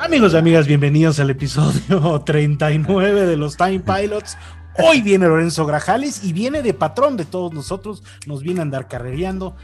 Amigos y amigas, bienvenidos al episodio 39 de los Time Pilots. Hoy viene Lorenzo Grajales y viene de patrón de todos nosotros. Nos viene a andar carrereando.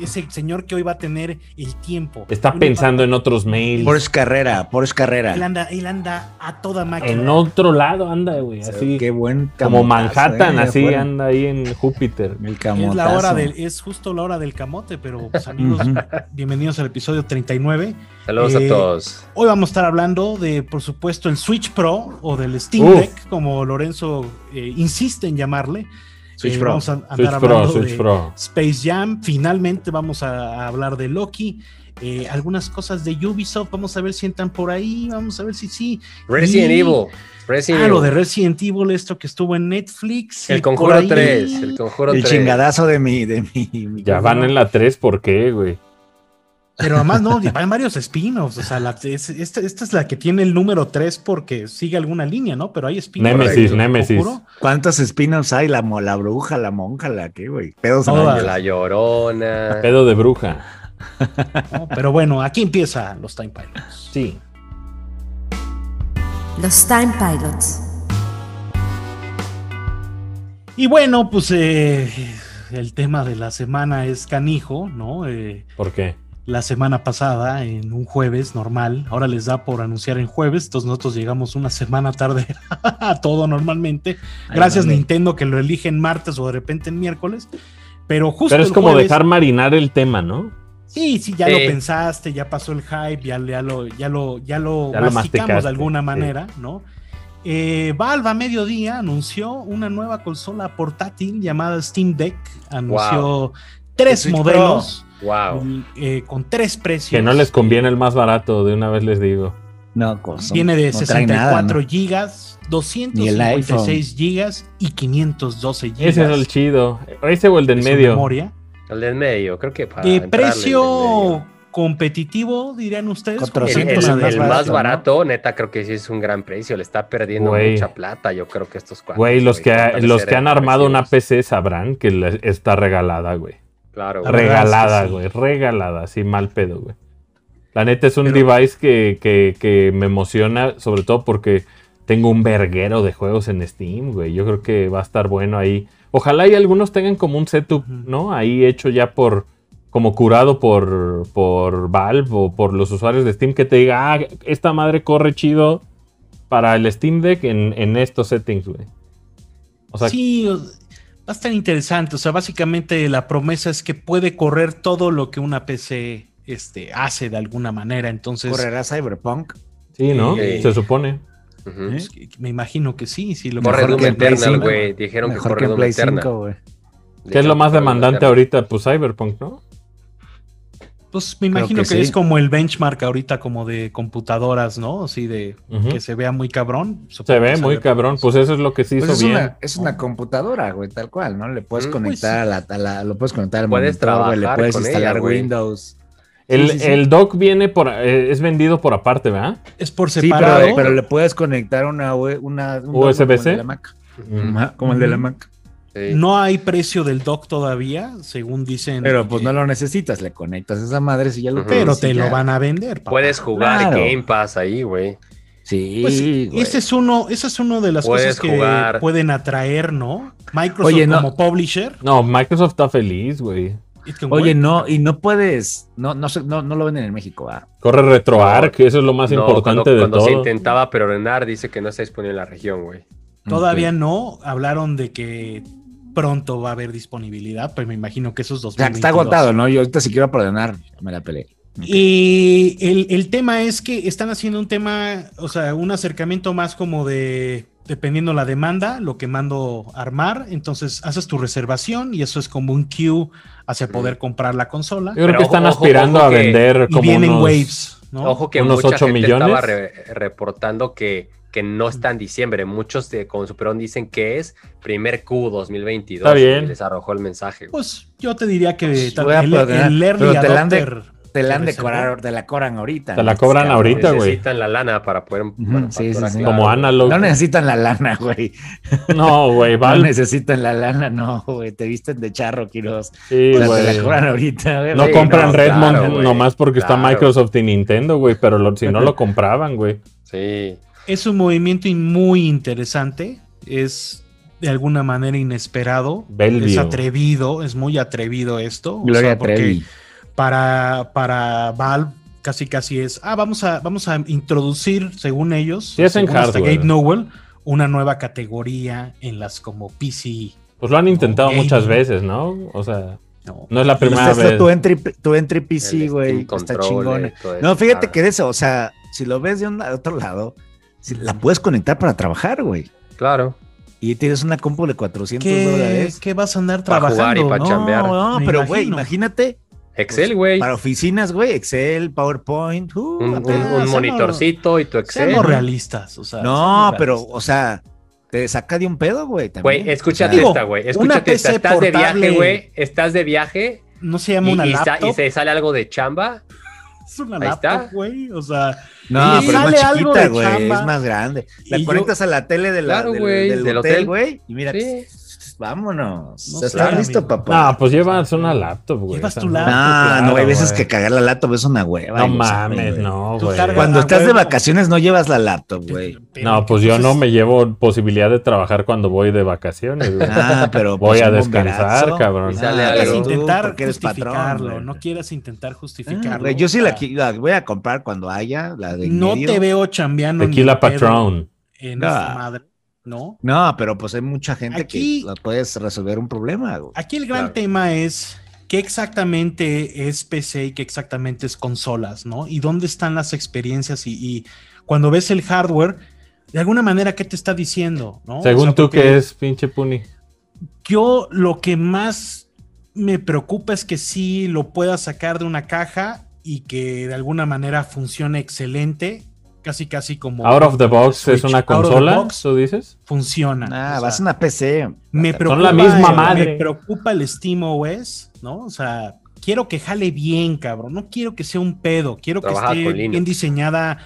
Ese señor que hoy va a tener el tiempo. Está pensando en otros mails. Por es carrera, por es carrera. Él anda, él anda a toda máquina. En otro lado anda, güey. Así. Qué buen Como Manhattan, eh, así anda ahí en Júpiter. El es la hora del, es justo la hora del camote, pero pues, amigos, bienvenidos al episodio 39. Saludos a eh, todos. Hoy vamos a estar hablando de, por supuesto, el Switch Pro o del Steam Deck, como Lorenzo eh, insiste en llamarle. Switch eh, Pro. Vamos a andar hablando de Space Jam. Finalmente vamos a, hablar de Loki. algunas cosas de Ubisoft. Vamos a ver si entran por ahí. Vamos a ver si sí. Resident Evil. Resident ah, lo de Resident Evil, esto que estuvo en Netflix. El Conjuro 3. El Conjuro el chingadazo de mi. De mi, ya van en la 3, ¿por qué, güey? Pero además no, hay varios spin-offs. O sea, esta, es la que tiene el número 3 porque sigue alguna línea, ¿no? Pero hay spin-offs. Nemesis, Nemesis. ¿Cuántos spin-offs hay? La, la bruja, la monja, la qué, güey. Pedos La llorona. Pedo de bruja. pero bueno, aquí empieza los Time Pilots. Sí. Los Time Pilots. Y bueno, pues eh, el tema de la semana es canijo, ¿no? Eh, ¿Por qué? La semana pasada en un jueves normal. Ahora les da por anunciar en jueves, entonces nosotros llegamos una semana tarde a todo normalmente. Gracias Nintendo que lo eligen martes o de repente en miércoles. Pero justo. Pero es como dejar marinar el tema, ¿no? Sí, sí, ya lo pensaste, ya pasó el hype, ya, lo, ya lo, ya lo masticamos de alguna manera, ¿no? Eh, Valve a mediodía anunció una nueva consola portátil llamada Steam Deck. Anunció tres modelos. Wow. Eh, con tres precios. Que no les conviene el más barato, de una vez les digo. No, Viene de 64 gigas, 256 gigas y 512 gigas. Ese es el chido. Ese o el del medio. Memoria. El del medio, creo que para. De precio competitivo, dirían ustedes. 400 el, el, más barato, neta, creo que sí es un gran precio. Le está perdiendo mucha plata. Yo creo que estos cuatro. Güey, los que, los que han armado una PC sabrán que está regalada, güey. Claro. Regalada, güey. Regalada, así mal pedo, güey. La neta es un device que, me emociona, sobre todo porque tengo un verguero de juegos en Steam, güey. Yo creo que va a estar bueno ahí. Ojalá y algunos tengan como un setup, ¿no? Ahí hecho ya por, como curado por, por Valve o por los usuarios de Steam que te diga, ah, esta madre corre chido para el Steam Deck en, en estos settings, güey. O sea, sí, Va a estar interesante. O sea, básicamente la promesa es que puede correr todo lo que una PC este, hace de alguna manera. Entonces. ¿Correrá Cyberpunk? Sí, ¿no? Se supone. Me imagino que sí. sí lo Corre Doom Eternal, güey. Dijeron que corre Doom Eternal. ¿Qué es lo más demandante ahorita? Pues Cyberpunk, ¿no? Pues me imagino que, es como el benchmark ahorita como de computadoras, ¿no? Así de que se vea muy cabrón. Se ve muy cabrón, pues eso es lo que sí pues hizo es bien. Una, es una computadora, güey, tal cual, ¿no? Le puedes mm, pues conectar a, la, lo puedes conectar al puedes trabajar le puedes instalar Windows. El, el, dock viene por, eh, es vendido por aparte, ¿verdad? Es por separado. Sí, pero, le puedes conectar una, una un USB-C. Como el de la Mac. No hay precio del dock todavía, según dicen. Pero pues no lo necesitas, le conectas a esa madre si ya lo Pero te lo van a vender. Puedes jugar Game Pass ahí, güey. Sí. Pues, ese es uno, esa es uno de las cosas que pueden atraer, ¿no? Microsoft como publisher. No, Microsoft está feliz, güey. Oye, no, y no puedes, no, no, no, no lo venden en México, ¿ah? Corre RetroArch, eso es lo más importante de todo. Cuando se intentaba pero preordenar, dice que no está disponible en la región, güey. Todavía no, hablaron de que pronto va a haber disponibilidad, pero me imagino que esos dos. Está agotado, ¿no? Yo ahorita si quiero ordenar, me la peleé. Y el, tema es que están haciendo un tema, o sea, un acercamiento más como de, dependiendo la demanda, lo que mando armar, entonces haces tu reservación y eso es como un queue hacia poder comprar la consola. Yo creo que están aspirando a vender como vienen waves, ¿no? Ojo que unos mucha 8 gente millones. estaba reportando que que no está en diciembre. Muchos de con Superón dicen que es primer Q 2022. Está bien. les arrojó el mensaje. Pues yo te diría que pues, el, early adopter, te la han de cobrar, te la cobran ahorita. Te la cobran ahorita, güey. Necesitan la lana para poder. sí, sí, sí. Como analog. No necesitan la lana, güey. No, güey. No necesitan la lana, no, güey. Te visten de charro, Kiros. Sí, güey. Te la cobran ahorita, güey. No compran Redmond nomás porque está Microsoft y Nintendo, güey. Pero si no lo compraban, güey. Sí. Es un movimiento muy interesante. Es de alguna manera inesperado. Es atrevido, es muy atrevido esto. Gloria o para, para Valve casi casi es, ah, vamos a, vamos a introducir, según ellos, sí, según Gabe Nowell, una nueva categoría en las como PC. Pues lo han intentado muchas veces, ¿no? O sea, no, es la primera vez. Tu entry, tu entry PC, güey, está chingón. No, fíjate que de eso, o sea, si lo ves de, un, otro lado, la puedes conectar para trabajar, güey. Claro. Y tienes una compu de 400 ¿Qué, dólares. ¿Qué vas a andar trabajando? Para jugar y para chambear. No, pero güey, imagínate Excel, pues, güey. para oficinas, güey, Excel, PowerPoint. Uh, un, monitorcito y tu Excel. Seamos realistas, o sea. No, pero, o sea, te saca de un pedo, güey. Güey, escúchate esta, güey. Escúchate esta. Estás de viaje, güey. Estás de viaje. No se llama una laptop. y se sale algo de chamba. Es una laptop, güey. O sea. No, pero es más chiquita, güey. Es más grande. La conectas a la tele de la, del, hotel, güey. Y mira. Sí vámonos. No ¿Estás listo, papá? No, pues llevas una laptop, güey. Llevas tu laptop. No, no, hay veces que cagar la laptop es una hueva. No mames, no, güey. Cuando estás de vacaciones no llevas la laptop, güey. No, pues yo no me llevo posibilidad de trabajar cuando voy de vacaciones, güey. Ah, pero voy pues a descansar, cabrón. No quieras intentar justificarlo, no quieras intentar justificarlo. yo sí la, voy a comprar cuando haya, la de No te veo chambeando. Tequila Patrón. En esta madre. ¿No? No, pero pues hay mucha gente que puedes resolver un problema. Aquí el gran tema es qué exactamente es PC y qué exactamente es consolas, ¿no? Y dónde están las experiencias y, cuando ves el hardware, de alguna manera, ¿qué te está diciendo? ¿no? Según tú, ¿qué es, pinche Puni? Yo lo que más me preocupa es que sí lo pueda sacar de una caja y que de alguna manera funcione excelente casi casi como Out of the box es una consola, ¿tú dices? Funciona. Ah, vas a una PC. Me preocupa, Son la misma madre. Me preocupa el SteamOS, ¿no? O sea, quiero que jale bien, cabrón. No quiero que sea un pedo. Quiero que esté bien diseñada,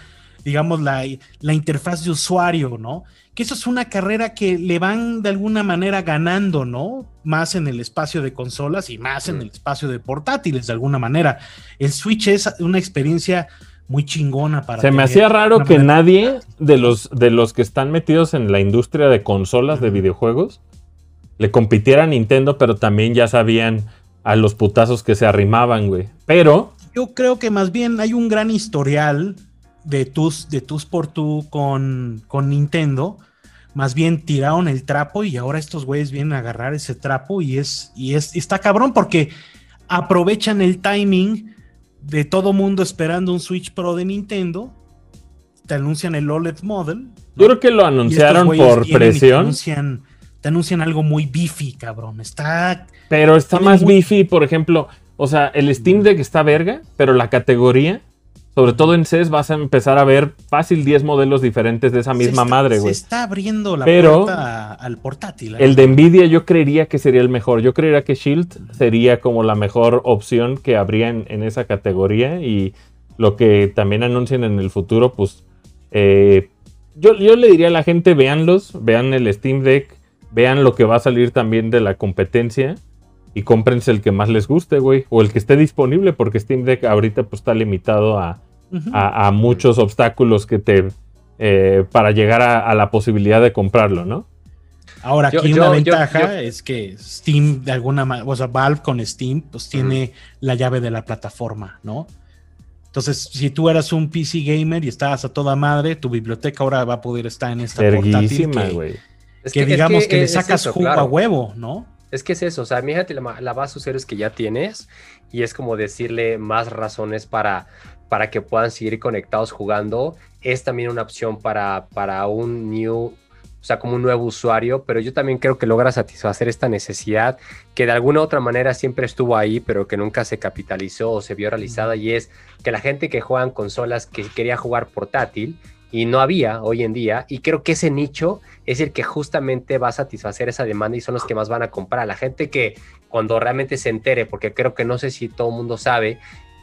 digamos, la, la interfaz de usuario, ¿no? Que eso es una carrera que le van de alguna manera ganando, ¿no? Más en el espacio de consolas y más en mm. el espacio de portátiles, de alguna manera. El Switch es una experiencia muy chingona para. Se me hacía raro que nadie de los, de los que están metidos en la industria de consolas de videojuegos le compitiera a Nintendo, pero también ya sabían a los putazos que se arrimaban, güey. Pero. Yo creo que más bien hay un gran historial de tus, de tus por tú con, con Nintendo. Más bien tiraron el trapo y ahora estos güeyes vienen a agarrar ese trapo y es, y es, está cabrón porque aprovechan el timing de todo mundo esperando un Switch Pro de Nintendo. Te anuncian el OLED model. Yo creo que lo anunciaron por presión. Te anuncian, algo muy beefy, cabrón. Está. Pero está más beefy, por ejemplo. O sea, el Steam Deck está verga, pero la categoría sobre todo en CES vas a empezar a ver fácil 10 modelos diferentes de esa misma madre, güey. Se está abriendo la puerta al portátil. ¿eh? El de Nvidia yo creería que sería el mejor. Yo creería que Shield sería como la mejor opción que habría en, esa categoría. Y lo que también anuncian en el futuro, pues eh, yo, yo le diría a la gente, véanlos, vean el Steam Deck, vean lo que va a salir también de la competencia y cómprense el que más les guste, güey. O el que esté disponible, porque Steam Deck ahorita pues está limitado a, a, muchos obstáculos que te eh, para llegar a, la posibilidad de comprarlo, ¿no? Ahora, aquí una ventaja es que Steam, de alguna manera, o sea, Valve con Steam, pues tiene la llave de la plataforma, ¿no? Entonces, si tú eras un PC gamer y estabas a toda madre, tu biblioteca ahora va a poder estar en esta portátil que, es que, digamos que, le sacas jugo a huevo, ¿no? Es que es eso, o sea, fíjate la, la base de usuarios que ya tienes y es como decirle más razones para, para que puedan seguir conectados jugando. Es también una opción para, para un new, o sea, como un nuevo usuario, pero yo también creo que logra satisfacer esta necesidad que de alguna u otra manera siempre estuvo ahí, pero que nunca se capitalizó o se vio realizada, y es que la gente que juega en consolas que quería jugar portátil y no había hoy en día, y creo que ese nicho es el que justamente va a satisfacer esa demanda y son los que más van a comprar. La gente que cuando realmente se entere, porque creo que no sé si todo el mundo sabe,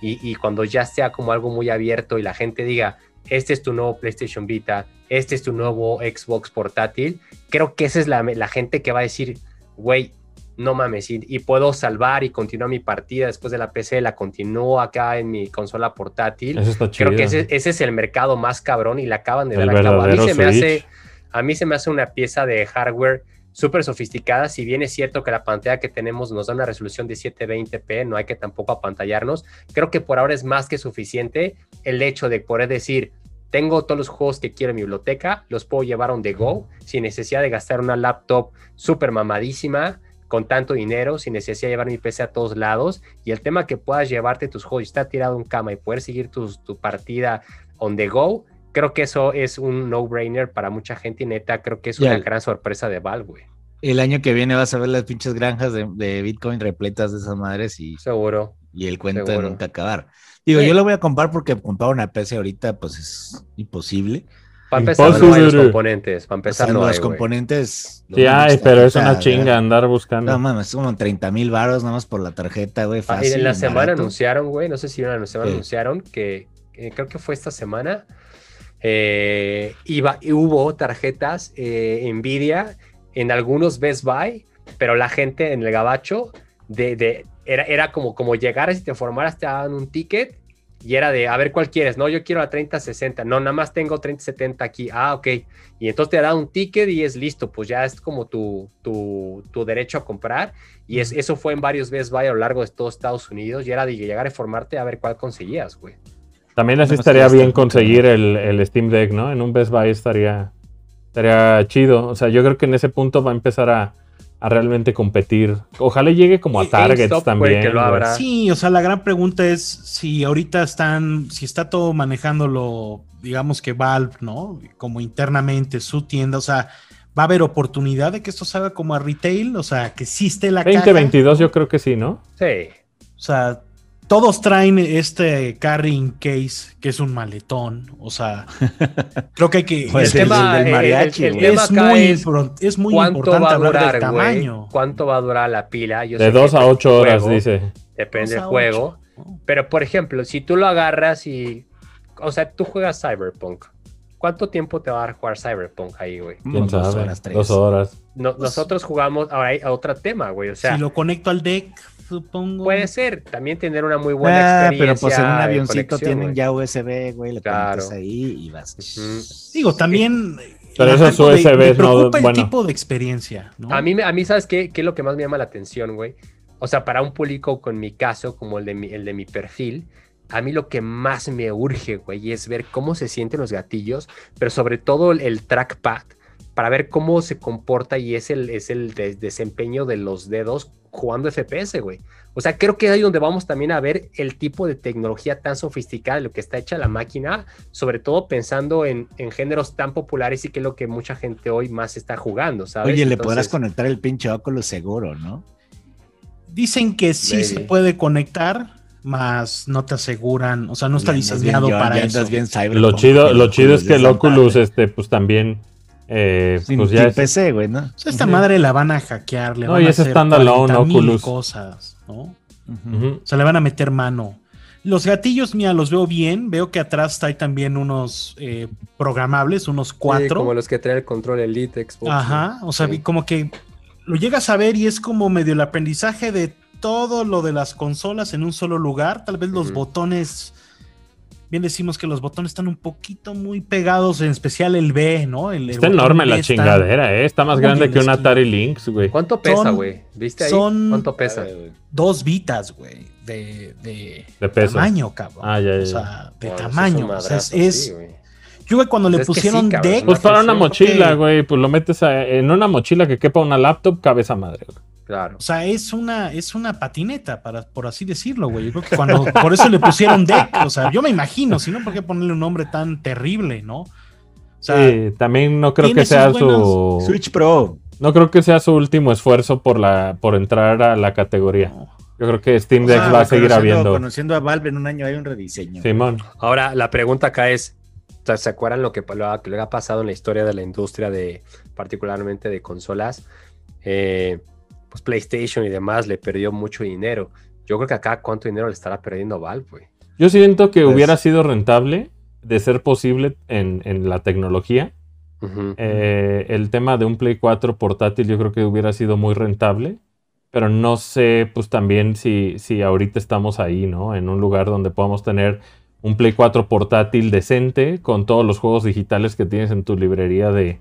y, cuando ya sea como algo muy abierto y la gente diga, este es tu nuevo PlayStation Vita, este es tu nuevo Xbox portátil, creo que esa es la, la gente que va a decir, güey, no mames, y, puedo salvar y continuar mi partida después de la PC, la continúo acá en mi consola portátil. Creo que ese, es el mercado más cabrón y la acaban de dar a A mí se me hace, a mí se me hace una pieza de hardware súper sofisticada. Si bien es cierto que la pantalla que tenemos nos da una resolución de 720p, no hay que tampoco apantallarnos. Creo que por ahora es más que suficiente el hecho de poder decir, tengo todos los juegos que quiero en mi biblioteca, los puedo llevar on the go sin necesidad de gastar una laptop súper mamadísima con tanto dinero, sin necesidad de llevar mi PC a todos lados. Y el tema que puedas llevarte tus juegos y estar tirado en cama y poder seguir tu partida on the go, creo que eso es un no-brainer para mucha gente y neta, creo que es una gran sorpresa de Valve, El año que viene vas a ver las pinches granjas de, Bitcoin repletas de esas madres y... Seguro. Y el cuento de nunca acabar. Digo, yo lo voy a comprar porque comprar una PC ahorita pues es imposible. Para empezar, no hay los componentes. Para empezar, no los componentes. Sí, hay, pero es una chinga andar buscando. No mames, es como 30 mil baros nada más por la tarjeta, güey. Fácil, y en la semana anunciaron, güey, no sé si en la semana anunciaron que creo que fue esta semana eh, iba, hubo tarjetas eh, Nvidia en algunos Best Buy, pero la gente en el gabacho de, era, era como, como llegar si te formaras, te daban un ticket y era de, a ver cuál quieres, no, yo quiero la 3060, no, nada más tengo 3070 aquí, ah, ok, y entonces te da un ticket y es listo, pues ya es como tu, tu, tu derecho a comprar, y es, eso fue en varios Best Buy a lo largo de todo Estados Unidos, y era de llegar a formarte a ver cuál conseguías, güey. También así estaría bien conseguir el, Steam Deck, ¿no? En un Best Buy estaría, estaría chido. O sea, yo creo que en ese punto va a empezar a, realmente competir. Ojalá llegue como a Targets también. Sí, o sea, la gran pregunta es si ahorita están, si está todo manejándolo, digamos que Valve, ¿no? Como internamente su tienda, o sea, va a haber oportunidad de que esto salga como a retail, o sea, que existe la 2022 yo creo que sí, ¿no? Sí. O sea, todos traen este carrying case, que es un maletón. O sea, creo que hay que. el, tema, del mariachi, es, muy es, muy importante hablar del tamaño. ¿Cuánto va a durar la pila? de dos a ocho horas, dice. Depende del juego. Pero, por ejemplo, si tú lo agarras y. O sea, tú juegas Cyberpunk. ¿Cuánto tiempo te va a dar jugar Cyberpunk ahí, güey? Dos horas, tres. Dos horas. nosotros jugamos. Ahora hay otro tema, güey. O sea, si lo conecto al deck supongo. Puede ser, también tener una muy buena experiencia. Pero pues en un avioncito tienen ya USB, güey, le claro. ahí y vas. Digo, también. Pero esos USB no. el tipo de experiencia, ¿no? A mí, a mí ¿sabes qué? ¿Qué es lo que más me llama la atención, güey? O sea, para un público con mi caso, como el de mi, el de mi perfil, a mí lo que más me urge, güey, es ver cómo se sienten los gatillos, pero sobre todo el, trackpad, para ver cómo se comporta y es el, es el desempeño de los dedos jugando FPS, güey. O sea, creo que es ahí donde vamos también a ver el tipo de tecnología tan sofisticada de lo que está hecha la máquina, sobre todo pensando en, géneros tan populares y que es lo que mucha gente hoy más está jugando, ¿sabes? Oye, le podrás conectar el pinche Oculus seguro, ¿no? Dicen que sí se puede conectar, más no te aseguran, o sea, no está diseñado para eso. lo chido, lo chido es que el Oculus, este, pues también eh, pues ya PC, güey, ¿no? esta madre la van a hackear, le no, van y a hacer Oculus. cosas, ¿no? O sea, le van a meter mano. Los gatillos, mira, los veo bien. Veo que atrás hay también unos eh, programables, unos cuatro. como los que trae el control Elite Xbox. Ajá, o sea, como que lo llegas a ver y es como medio el aprendizaje de todo lo de las consolas en un solo lugar. Tal vez los botones bien decimos que los botones están un poquito muy pegados, en especial el B, ¿no? El, está enorme la chingadera, ¿eh? Está más grande que un Atari Lynx, güey. ¿Cuánto pesa, güey? ¿Viste ahí? Son ¿Cuánto pesa? Dos vitas, güey, de, de, de peso. tamaño, cabrón. Ah, ya, ya. O sea, de tamaño. o sea, es... yo, güey, cuando le pues pusieron deck. Pues para una mochila, güey, pues lo metes en una mochila que quepa una laptop, cabeza madre, güey. Claro. O sea, es una, es una patineta, para, por así decirlo, güey. Yo creo que cuando, por eso le pusieron deck, o sea, yo me imagino, si no, ¿por qué ponerle un nombre tan terrible, no? O sea, sí, también no creo que sea su Switch Pro. No creo que sea su último esfuerzo por la, por entrar a la categoría. Yo creo que Steam Deck va a seguir habiendo. Conociendo a Valve en un año hay un rediseño. Simón. Ahora, la pregunta acá es: ¿se acuerdan lo que, lo que le ha pasado en la historia de la industria de, particularmente de consolas? Eh, pues PlayStation y demás le perdió mucho dinero. Yo creo que acá cuánto dinero le estará perdiendo Valve, güey. Yo siento que pues hubiera sido rentable de ser posible en, la tecnología. Eh, el tema de un Play 4 portátil yo creo que hubiera sido muy rentable. Pero no sé, pues también si, si ahorita estamos ahí, ¿no? En un lugar donde podamos tener un Play 4 portátil decente con todos los juegos digitales que tienes en tu librería de,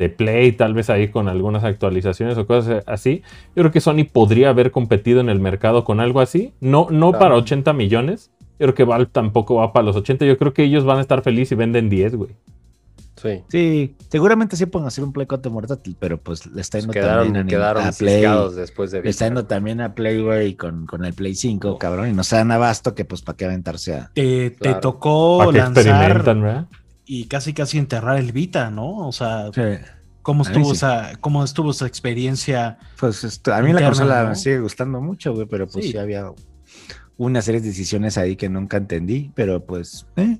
de Play, tal vez ahí con algunas actualizaciones o cosas así. Yo creo que Sony podría haber competido en el mercado con algo así. No, no para 80 millones. Yo creo que Valve tampoco va para los 80. Yo creo que ellos van a estar felices y venden 10, güey. Sí. Sí, seguramente sí pueden hacer un Play 4 portátil, pero pues le está yendo también quedaron a Play. después de Le está yendo también a Play, güey, con, con el Play 5, cabrón, y no se dan abasto que pues para qué aventarse a... Te, tocó lanzar y casi casi enterrar el Vita, ¿no? O sea, ¿cómo, estuvo esa, ¿cómo estuvo esa experiencia? Pues a mí la consola me sigue gustando mucho, güey, pero pues sí. había una serie de decisiones ahí que nunca entendí, pero pues... ¿eh?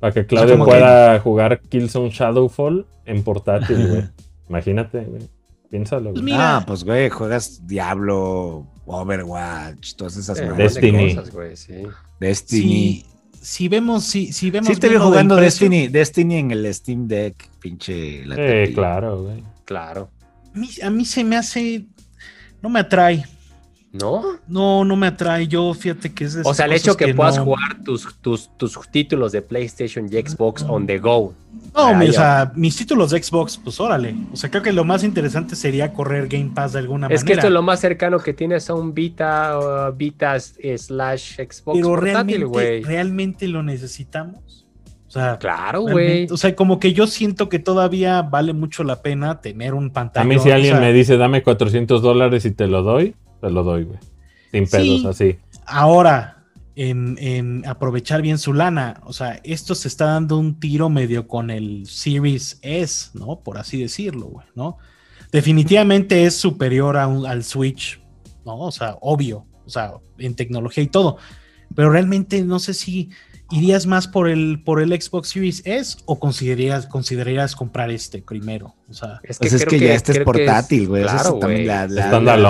Para que Claudio pueda jugar Killzone Shadowfall en portátil, güey. Imagínate, güey. Piénsalo, güey. Pues ah, pues, güey, juegas Diablo, Overwatch, todas esas cosas. Destiny. Destiny si vemos, si, si vemos. Sí, te veo jugando Destiny, Destiny en el Steam Deck, pinche. eh, claro, güey. Claro. A mí, a mí se me hace. No me atrae. ¿No? No, no me atrae. Yo fíjate que es de O sea, el hecho que, puedas jugar tus, tus, tus, títulos de PlayStation y Xbox on the go. No, o sea, mis títulos de Xbox, pues órale. O sea, creo que lo más interesante sería correr Game Pass de alguna manera. Es que esto es lo más cercano que tienes a un Vita, Vita slash Xbox Pero realmente, realmente lo necesitamos. O sea, claro, güey. O sea, como que yo siento que todavía vale mucho la pena tener un pantalla. A mí si alguien me dice, dame 400 dólares y te lo doy, te lo doy, güey. Sin pedos, así. Ahora, en, aprovechar bien su lana. O sea, esto se está dando un tiro medio con el Series S, ¿no? Por así decirlo, güey, ¿no? Definitivamente es superior al Switch, ¿no? O sea, obvio, o sea, en tecnología y todo. Pero realmente no sé si irías más por el, por el Xbox Series S o considerarías, considerarías comprar este primero. O sea, es que, pues ya este es portátil, güey. Claro, también la,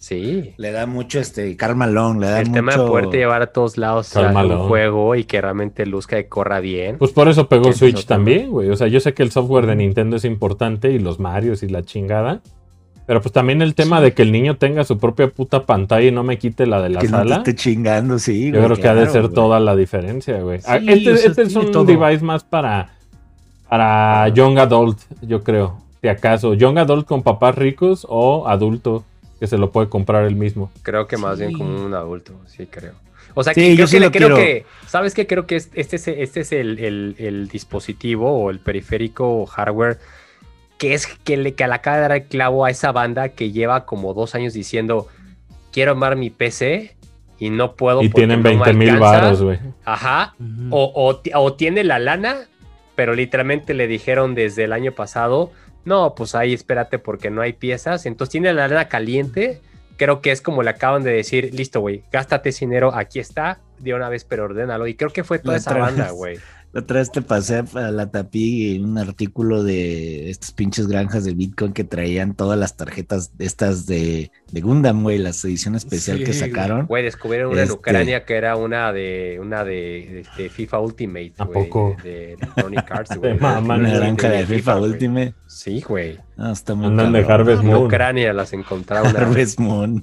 Sí. Le da mucho este Karl le da El tema de poderte llevar a todos lados a un juego y que realmente luzca y corra bien. Pues por eso pegó Switch también, güey. O sea, yo sé que el software de Nintendo es importante y los Marios y la chingada. Pero pues también el tema de que el niño tenga su propia puta pantalla y no me quite la de la sala. No te esté chingando, sí. Yo creo que ha de ser toda la diferencia, güey. Ah, este, este es un device más para, para young adult, yo creo. Si acaso, young adult con papás ricos o adulto que se lo puede comprar él mismo. Creo que más bien como un adulto, sí creo. O sea, que, creo, que, creo que, ¿sabes qué? Creo que este es, este es el, dispositivo o el periférico hardware que es que le que le acaba de dar el clavo a esa banda que lleva como dos años diciendo, quiero armar mi PC y no puedo. Y tienen 20 mil baros, güey. Ajá. o, o tiene la lana, pero literalmente le dijeron desde el año pasado, no, pues ahí espérate porque no hay piezas. Entonces tiene la arena caliente. Creo que es como le acaban de decir, listo, güey, gástate ese dinero, aquí está, de una vez, pero ordénalo. Y creo que fue toda esa banda, güey. La otra vez te pasé a la tapí un artículo de estas pinches granjas de Bitcoin que traían todas las tarjetas estas de, de Gundam, güey, la edición especial que sacaron. Güey, descubrieron una en este Ucrania que era una de una de, FIFA Ultimate, ¿A poco? De, Electronic Arts, güey. una granja de, FIFA, Ultimate. Sí, güey. Ah, está muy Andan de Harvest Moon. En Ucrania las encontraron. Harvest Moon.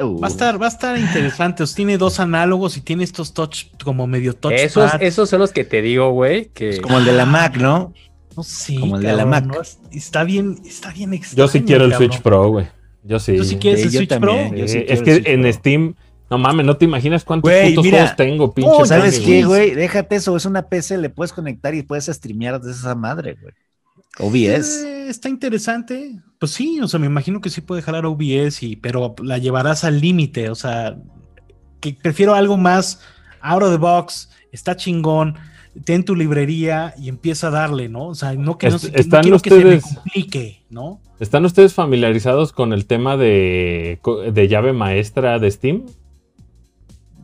Uh. Va a estar, va a estar interesante. tiene dos análogos y tiene estos touch como medio touch. Esos, esos son los que te digo, güey. Que... como el de la Mac, ¿no? No sé. Como el de la Mac. Está bien, está bien extraño, Yo sí quiero el Switch Pro, güey. Yo sí. ¿Tú sí quieres el Switch Pro? es que en Steam, no mames, no te imaginas cuántos putos juegos tengo, pinche. ¿Sabes qué, güey? Déjate eso, es una PC, le puedes conectar y puedes streamear desde esa madre, güey. OBS. Eh, está interesante. Pues sí, o sea, me imagino que sí puede jalar OBS, y, pero la llevarás al límite. O sea, que prefiero algo más out of the box, está chingón, ten tu librería y empieza a darle, ¿no? O sea, no, que no, se, quiero que se me complique, ¿no? ¿Están ustedes familiarizados con el tema de, de llave maestra de Steam?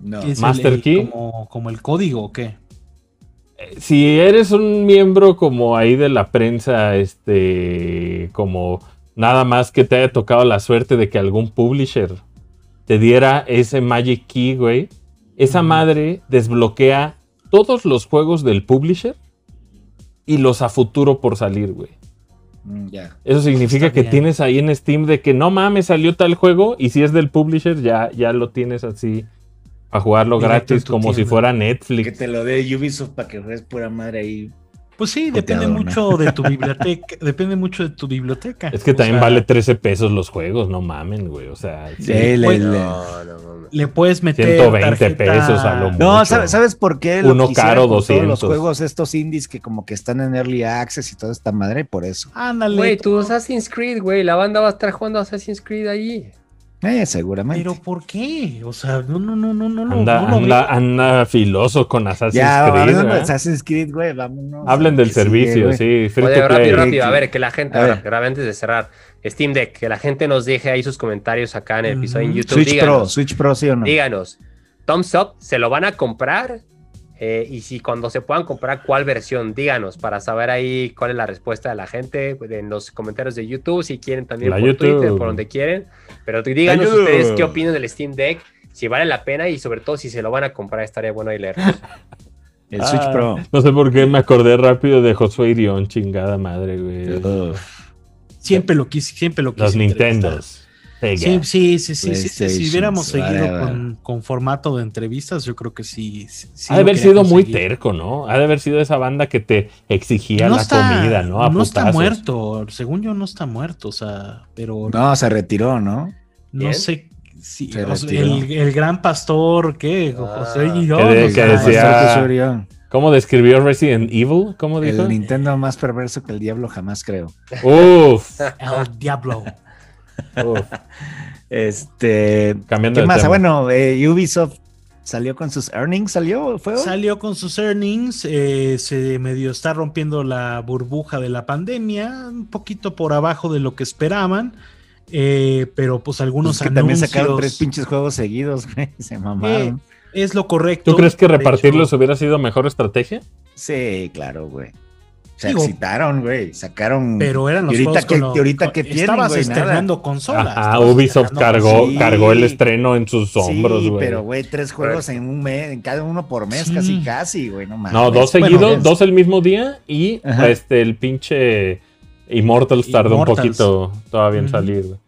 No. Master Key. Como, como el código o qué? Si eres un miembro como ahí de la prensa, este, como nada más que te haya tocado la suerte de que algún publisher te diera ese Magic Key, güey, esa madre desbloquea todos los juegos del publisher y los a futuro por salir, güey. Mm, Eso significa que tienes ahí en Steam de que no mames, salió tal juego y si es del publisher ya, ya lo tienes así a jugarlo gratis como si fuera Netflix. Que te lo dé Ubisoft para que juegues pura madre ahí pues sí, depende mucho de tu biblioteca. depende mucho de tu biblioteca. Es que también vale 13 pesos los juegos, no mamen, güey. O sea, sí, le, le, puedes meter 120 pesos a lo mucho. No, ¿sabes, por qué? Lo Uno caro, 200. los juegos estos indies que como que están en Early Access y toda esta madre, por eso. Ándale. Güey, tu Assassin's Creed, güey. La banda va a estar jugando Assassin's Creed ahí. Eh, seguramente. Pero ¿por qué? O sea, no, no, no, no, no. Anda, no anda, anda, filoso con Assassin's ya, Creed. Ya, Assassin's Creed, güey, vámonos. Hablen del servicio, sí. Free Oye, rápido, rápido, a ver, que la gente, ahora, antes de cerrar, Steam Deck, que la gente nos deje ahí sus comentarios acá en el episodio en YouTube. Switch Pro, Switch Pro, sí o no. Díganos, Thumbs Up, ¿se lo van a comprar? Eh, y si cuando se puedan comprar, ¿cuál versión? Díganos para saber ahí cuál es la respuesta de la gente en los comentarios de YouTube, si quieren también por Twitter, por donde quieren. Pero díganos ustedes qué opinan del Steam Deck, si vale la pena y sobre todo si se lo van a comprar, estaría bueno ahí leer. El Switch ah, Pro. No sé por qué me acordé rápido de Josué Irión, chingada madre, güey. Siempre lo quise, siempre lo quise. Los Nintendos. Sí, sí, sí, sí, Si hubiéramos seguido con, formato de entrevistas, yo creo que sí. ha de haber sido muy terco, ¿no? Ha de haber sido esa banda que te exigía la comida, ¿no? no está muerto. Según yo, no está muerto, o sea, pero. No, se retiró, ¿no? No sé. Si, el, gran pastor, ¿qué? Ah. José decía, ¿Cómo describió Resident Evil? ¿Cómo dijo? El Nintendo más perverso que el diablo jamás creo. Uf. el diablo este. Cambiando ¿Qué más? Ah, bueno, eh, Ubisoft salió con sus earnings, ¿salió? ¿Fue Salió con sus earnings, eh, se medio está rompiendo la burbuja de la pandemia, un poquito por abajo de lo que esperaban. Eh, pero pues algunos pues también sacaron tres pinches juegos seguidos, se mamaron. es lo correcto. ¿Tú crees que repartirlos hubiera sido mejor estrategia? Sí, claro, güey. Se excitaron, güey. Sacaron. Pero eran los y ahorita que, ahorita que tienen, Estabas estrenando consolas. Ah, Ubisoft cargó, cargó el estreno en sus hombros, güey. pero, güey, tres juegos en un mes, en cada uno por mes, casi, casi, güey. No mames. No, dos seguidos, dos el mismo día y este, el pinche Immortals tardó un poquito todavía en salir, güey.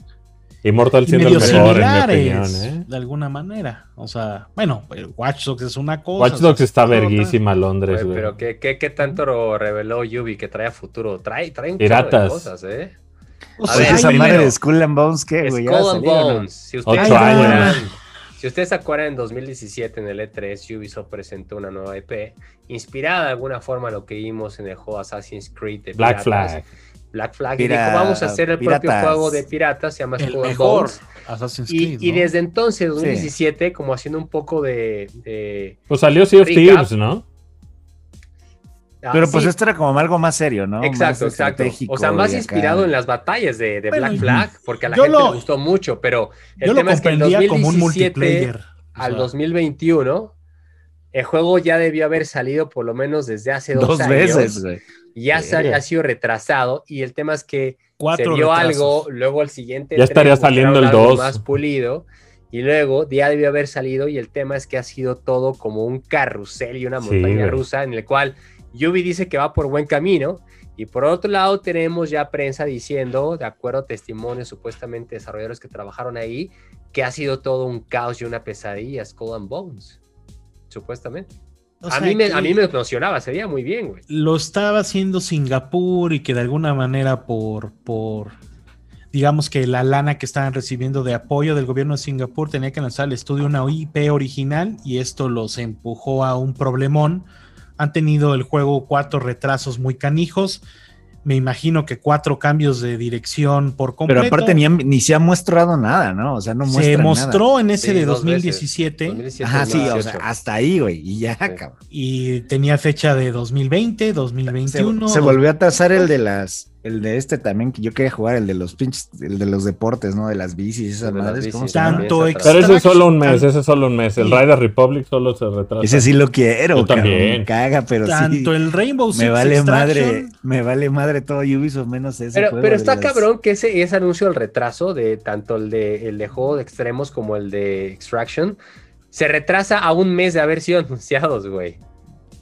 Immortal siendo el mejor, en mi opinión, ¿eh? De alguna manera. O sea, bueno, Watch Dogs es una cosa. Watch Dogs está verguísima Londres, güey. Pero ¿qué, ¿qué, qué, tanto reveló Yubi que trae a futuro? Trae, trae un Piratas. de cosas, ¿eh? O a ver, esa madre de Skull and Bones, ¿qué, güey? Skull and Bones. Si ustedes, se acuerdan, si ustedes se acuerdan, en 2017 en el E3, Ubisoft presentó una nueva IP inspirada de alguna forma en lo que vimos en el juego Assassin's Creed de Black Flag Black Flag y dijo, vamos a hacer el propio juego de piratas, se llama Skull Bones. y, desde entonces, 2017, como haciendo un poco de... pues salió Sea of Thieves, ¿no? Ah, Pero pues esto era como algo más serio, ¿no? Exacto, exacto. O sea, más inspirado en las batallas de, Black Flag, porque a la gente le gustó mucho, pero el tema es que en 2017 como un multiplayer. al 2021 el juego ya debió haber salido por lo menos desde hace dos, dos años. veces, güey ya ha sido retrasado y el tema es que se dio algo, luego el siguiente ya estaría saliendo el 2 más pulido y luego ya debió haber salido y el tema es que ha sido todo como un carrusel y una montaña rusa en el cual Yubi dice que va por buen camino y por otro lado tenemos ya prensa diciendo, de acuerdo a testimonios supuestamente desarrolladores que trabajaron ahí, que ha sido todo un caos y una pesadilla, Skull and Bones, supuestamente a, mí me, a mí me emocionaba, sería muy bien, güey. Lo estaba haciendo Singapur y que de alguna manera por, por, digamos que la lana que estaban recibiendo de apoyo del gobierno de Singapur tenía que lanzar el estudio una IP original y esto los empujó a un problemón. Han tenido el juego cuatro retrasos muy canijos me imagino que cuatro cambios de dirección por completo. Pero aparte ni, se ha mostrado nada, ¿no? O sea, no muestra Se mostró en ese de 2017. Ajá, sí, o sea, hasta ahí, güey, y ya, cabrón. Y tenía fecha de 2020, 2021. Se, se volvió a trazar el de las el de este también, que yo quería jugar, el de los pinches, el de los deportes, ¿no? De las bicis, esas madres. Tanto Pero ese es solo un mes, ese es solo un mes. El Rider Republic solo se retrasa. Ese sí lo quiero, también. caga, pero Tanto el Rainbow Six Me vale madre, me vale madre todo Ubisoft menos ese pero, Pero está cabrón que ese, ese anuncio del retraso de tanto el de, el de juego de extremos como el de Extraction se retrasa a un mes de haber sido anunciados, güey.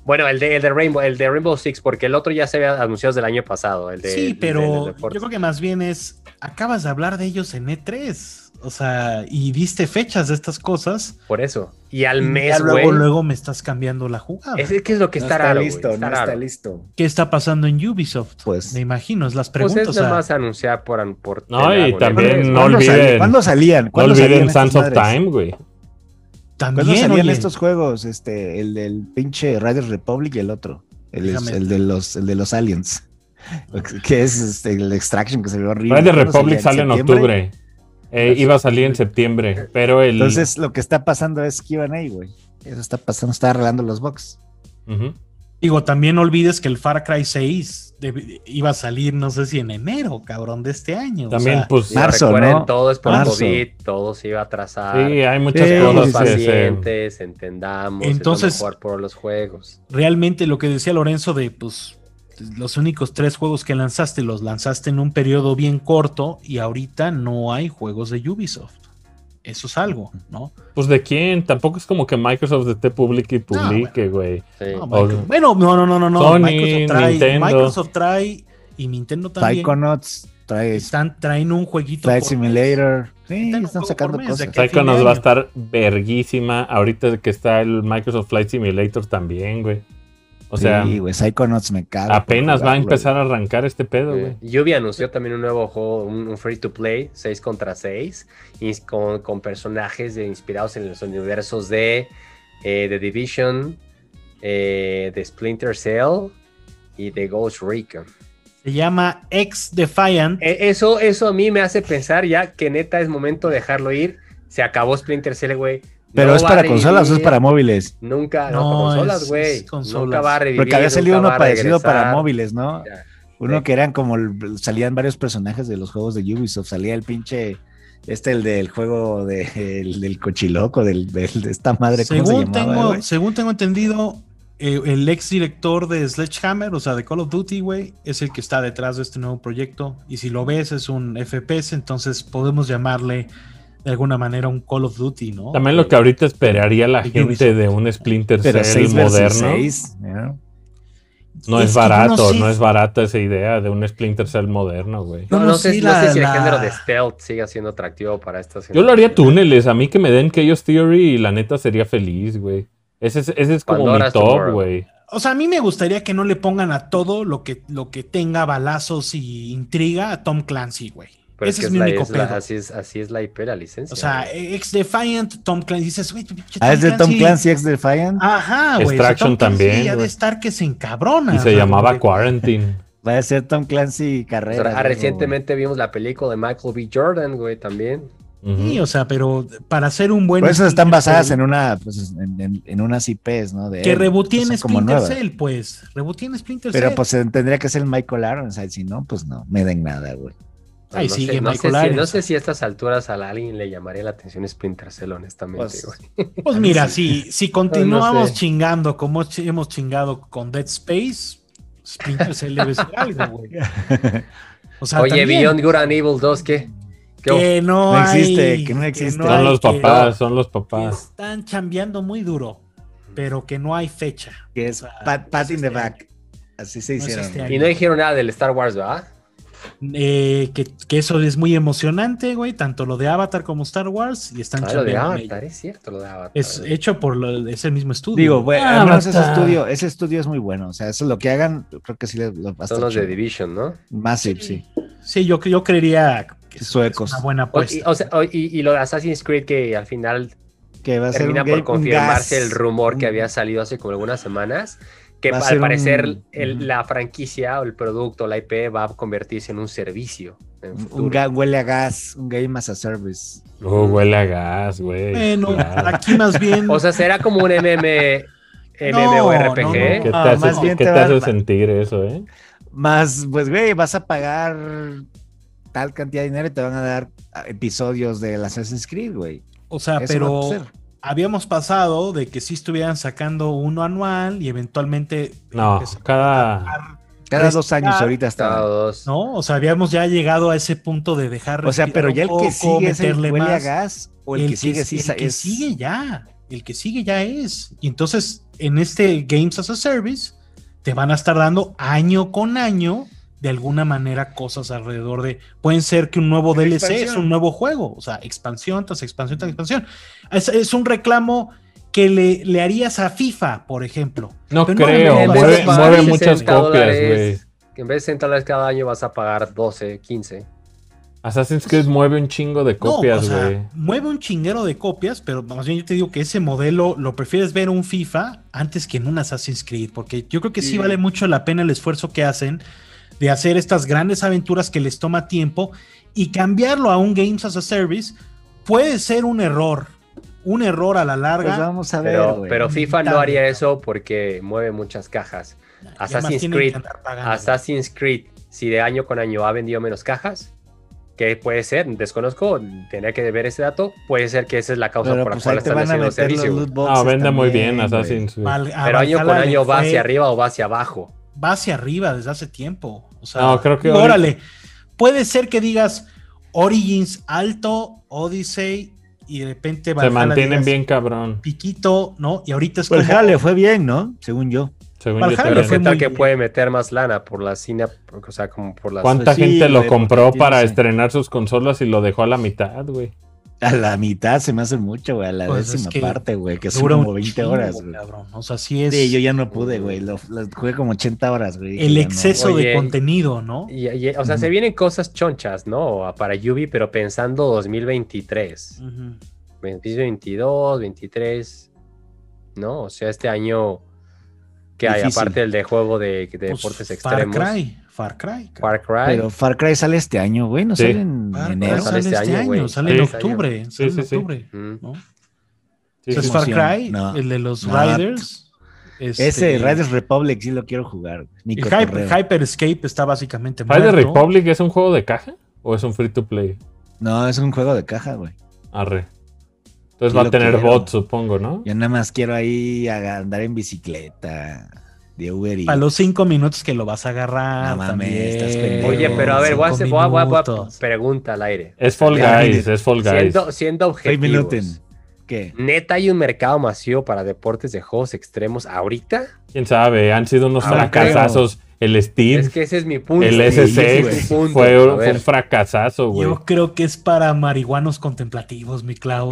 Bueno, el de, el de Rainbow, el de Rainbow Six, porque el otro ya se había anunciado desde el año pasado. El de, sí, pero yo creo que más bien es, acabas de hablar de ellos en E3. O sea, y diste fechas de estas cosas. Por eso. Y al mes, güey. Luego, luego me estás cambiando la jugada. Es, ¿Qué es lo que está, raro, listo? Está no está listo. ¿Qué está pasando en Ubisoft? Pues. Me imagino, es las preguntas. Pues es nada más anunciar por. por no, y también no olviden. ¿Cuándo salían? ¿Cuándo no olviden Sands of Time, güey. También. ¿Cuándo salían estos juegos? Este, el del pinche Radio Republic y el otro. El, el, de, los, el de los aliens. que es este, el Extraction que se ve horrible. Radio Republic sale en octubre. Eh, iba a salir en septiembre, pero el. Entonces lo que está pasando es QA, güey. Eso está pasando, está arreglando los bugs. Digo, también no olvides que el Far Cry 6 iba a salir, no sé si en enero, cabrón, de este año. También, pues, marzo, ¿no? todo es por COVID, todo se iba a atrasar. Sí, hay muchas cosas. pacientes, entendamos. Entonces, es por los juegos. Realmente lo que decía Lorenzo de, pues, los únicos tres juegos que lanzaste los lanzaste en un periodo bien corto y ahorita no hay juegos de Ubisoft. Eso es algo, ¿no? Pues de quién, tampoco es como que Microsoft esté publique y publique, güey. bueno, no, no, no, no, no. Microsoft trae, Nintendo. Microsoft trae y Nintendo también. Psychonauts trae. Están, traen un jueguito. Flight Simulator. Sí, están sacando cosas. Psychonauts va a estar verguísima. Ahorita que está el Microsoft Flight Simulator también, güey. O sea, güey, Psychonauts me cago. Apenas va a empezar a arrancar este pedo, güey. Yubi anunció también un nuevo juego, un, free to play, 6 contra 6, con, con, personajes inspirados en los universos de eh, The Division, eh, de Splinter Cell y de Ghost Recon. Se llama X Defiant. E, eso, eso a mí me hace pensar ya que neta es momento de dejarlo ir. Se acabó Splinter Cell, güey pero es para consolas o es para móviles. Nunca, no, no consolas, güey. Nunca va a revivir. Porque había salido uno parecido para móviles, ¿no? Uno que eran como salían varios personajes de los juegos de Ubisoft. Salía el pinche. Este, el del juego de, del cochiloco, del, de esta madre. Según, tengo, según tengo entendido, eh, el ex director de Sledgehammer, o sea, de Call of Duty, güey, es el que está detrás de este nuevo proyecto. Y si lo ves, es un FPS, entonces podemos llamarle de alguna manera un Call of Duty, ¿no? También lo que ahorita esperaría la gente de un Splinter Cell moderno. No es, barato, no, es barata esa idea de un Splinter Cell moderno, güey. No, no, sé, si el género de stealth sigue siendo atractivo para estas. Yo lo haría túneles, a mí que me den Chaos Theory y la neta sería feliz, güey. Ese es, ese es como mi top, güey. O sea, a mí me gustaría que no le pongan a todo lo que, lo que tenga balazos y intriga a Tom Clancy, güey. Pero Ese es, mi único pedo. así, es, así es la IP, la licencia. O sea, Ex Defiant, Tom Clancy. Dices, güey, Ah, es de Tom Clancy, Ex Defiant. Ajá, güey. Extraction también. Ya de estar que se encabrona. Y se llamaba Quarantine. Va a ser Tom Clancy carrera. recientemente vimos la película de Michael B. Jordan, güey, también. Sí, o sea, pero para hacer un buen. Por eso están basadas en una, pues, en, en, unas IPs, ¿no? De que rebotien Splinter Cell, pues. Rebotien Splinter Cell. Pero pues tendría que ser el Michael Ironside, si no, pues no, me den nada, güey no, sé, si, a estas alturas a alguien le llamaría la atención Splinter Cell, honestamente. Pues, pues mira, si, si continuamos chingando como hemos chingado con Dead Space, Splinter Cell debe ser algo, güey. Oye, Beyond Good and Evil 2, ¿qué? que no, existe, que no existe. son los papás, son los papás. están chambeando muy duro, pero que no hay fecha. Que es pat, in the back. Así se hicieron. Este y no dijeron nada del Star Wars, ¿verdad? Eh, que, eso es muy emocionante, güey, tanto lo de Avatar como Star Wars, y están ah, lo de Avatar, es cierto, lo de Avatar. Es hecho por ese mismo estudio. Digo, bueno, ese estudio, ese estudio es muy bueno, o sea, eso es lo que hagan, creo que sí lo Son los de Division, ¿no? Massive, sí. Sí, yo, yo creería que Suecos. es una buena apuesta. O, sea, y, lo de Assassin's Creed que al final que va a termina por confirmarse el rumor que había salido hace como algunas semanas que al parecer la franquicia o el producto, la IP, va a convertirse en un servicio. un huele a gas, un game as a service. Oh, huele a gas, güey. Bueno, aquí más bien. O sea, será como un MM, MMORPG. ¿Qué te, ah, hace, ¿qué te, hace sentir eso, eh? Más, pues, güey, vas a pagar tal cantidad de dinero y te van a dar episodios de Assassin's Creed, güey. O sea, pero habíamos pasado de que sí estuvieran sacando uno anual y eventualmente. No, cada. Cada dos años ahorita está. No, o sea, habíamos ya llegado a ese punto de dejar. O sea, pero ya el que sigue es el huele a gas o el, que, sigue sí el que sigue ya. el que sigue ya es. Y entonces, en este Games as a Service, te van a estar dando año con año, de alguna manera, cosas alrededor de. Pueden ser que un nuevo DLC es un nuevo juego, o sea, expansión tras expansión tras expansión. Es, un reclamo que le, le, harías a FIFA, por ejemplo. No creo, mueve, muchas copias, güey. En vez de 60 dólares cada año vas a pagar 12, 15. Assassin's Creed mueve un chingo de copias, güey. mueve un chinguero de copias, pero más bien yo te digo que ese modelo lo prefieres ver en un FIFA antes que en un Assassin's Creed, porque yo creo que sí, vale mucho la pena el esfuerzo que hacen de hacer estas grandes aventuras que les toma tiempo y cambiarlo a un Games as a Service puede ser un error. Un error a la larga. Pues vamos a ver. Pero, pero FIFA no haría eso porque mueve muchas cajas. Assassin's Creed, Assassin's Creed, si de año con año ha vendido menos cajas, que puede ser, desconozco, tenía que ver ese dato, puede ser que esa es la causa por la pues cual están haciendo servicio. No, vende muy bien Assassin's Pero año con año va hacia arriba o va hacia abajo. Va hacia arriba desde hace tiempo. O sea, no, creo que órale, puede ser que digas Origins alto, Odyssey y de repente se mantienen bien cabrón. Piquito, ¿no? Y ahorita es pues como... le fue bien, ¿no? Según yo. Según yo, que puede meter más lana por la cine, o sea, como por las... ¿Cuánta gente lo compró para estrenar sus consolas y lo dejó a la mitad, güey? A la mitad se me hace mucho, güey, a la pues décima parte, güey, que son como 20 horas, güey. O sea, sí es. Sí, yo ya no pude, güey, lo, jugué como 80 horas, güey. El exceso de contenido, ¿no? Y, o sea, se vienen cosas chonchas, ¿no? Para Yubi, pero pensando 2023. 2022, 23, ¿no? O sea, este año que hay aparte del de juego de, pues, deportes extremos. Far Cry, Far Cry. Far Cry. Pero Far Cry sale este año, güey, no sale en enero. Sale este, este año, sale en octubre. Sale en octubre. ¿no? es Far Cry, el de los Riders. Este, Ese Riders Republic sí lo quiero jugar. Hyper, Escape está básicamente ¿Riders Republic es un juego de caja o es un free to play? No, es un juego de caja, güey. Arre. Entonces va a tener bot, supongo, ¿no? Yo nada más quiero ahí andar en bicicleta de Uber Para los cinco minutos que lo vas a agarrar. No mames, estás Oye, pero a ver, voy a, hacer, voy, a, pregunta al aire. Es Fall Guys, es Fall Guys. Siendo, siendo objetivos. ¿Qué? ¿Neta hay un mercado masivo para deportes de juegos extremos ahorita? ¿Quién sabe? Han sido unos fracasazos el Steam. Es que ese es mi punto. El SSX fue, un fracasazo, güey. Yo creo que es para marihuanos contemplativos, mi Clau.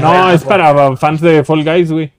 no, es para fans de Fall Guys, güey.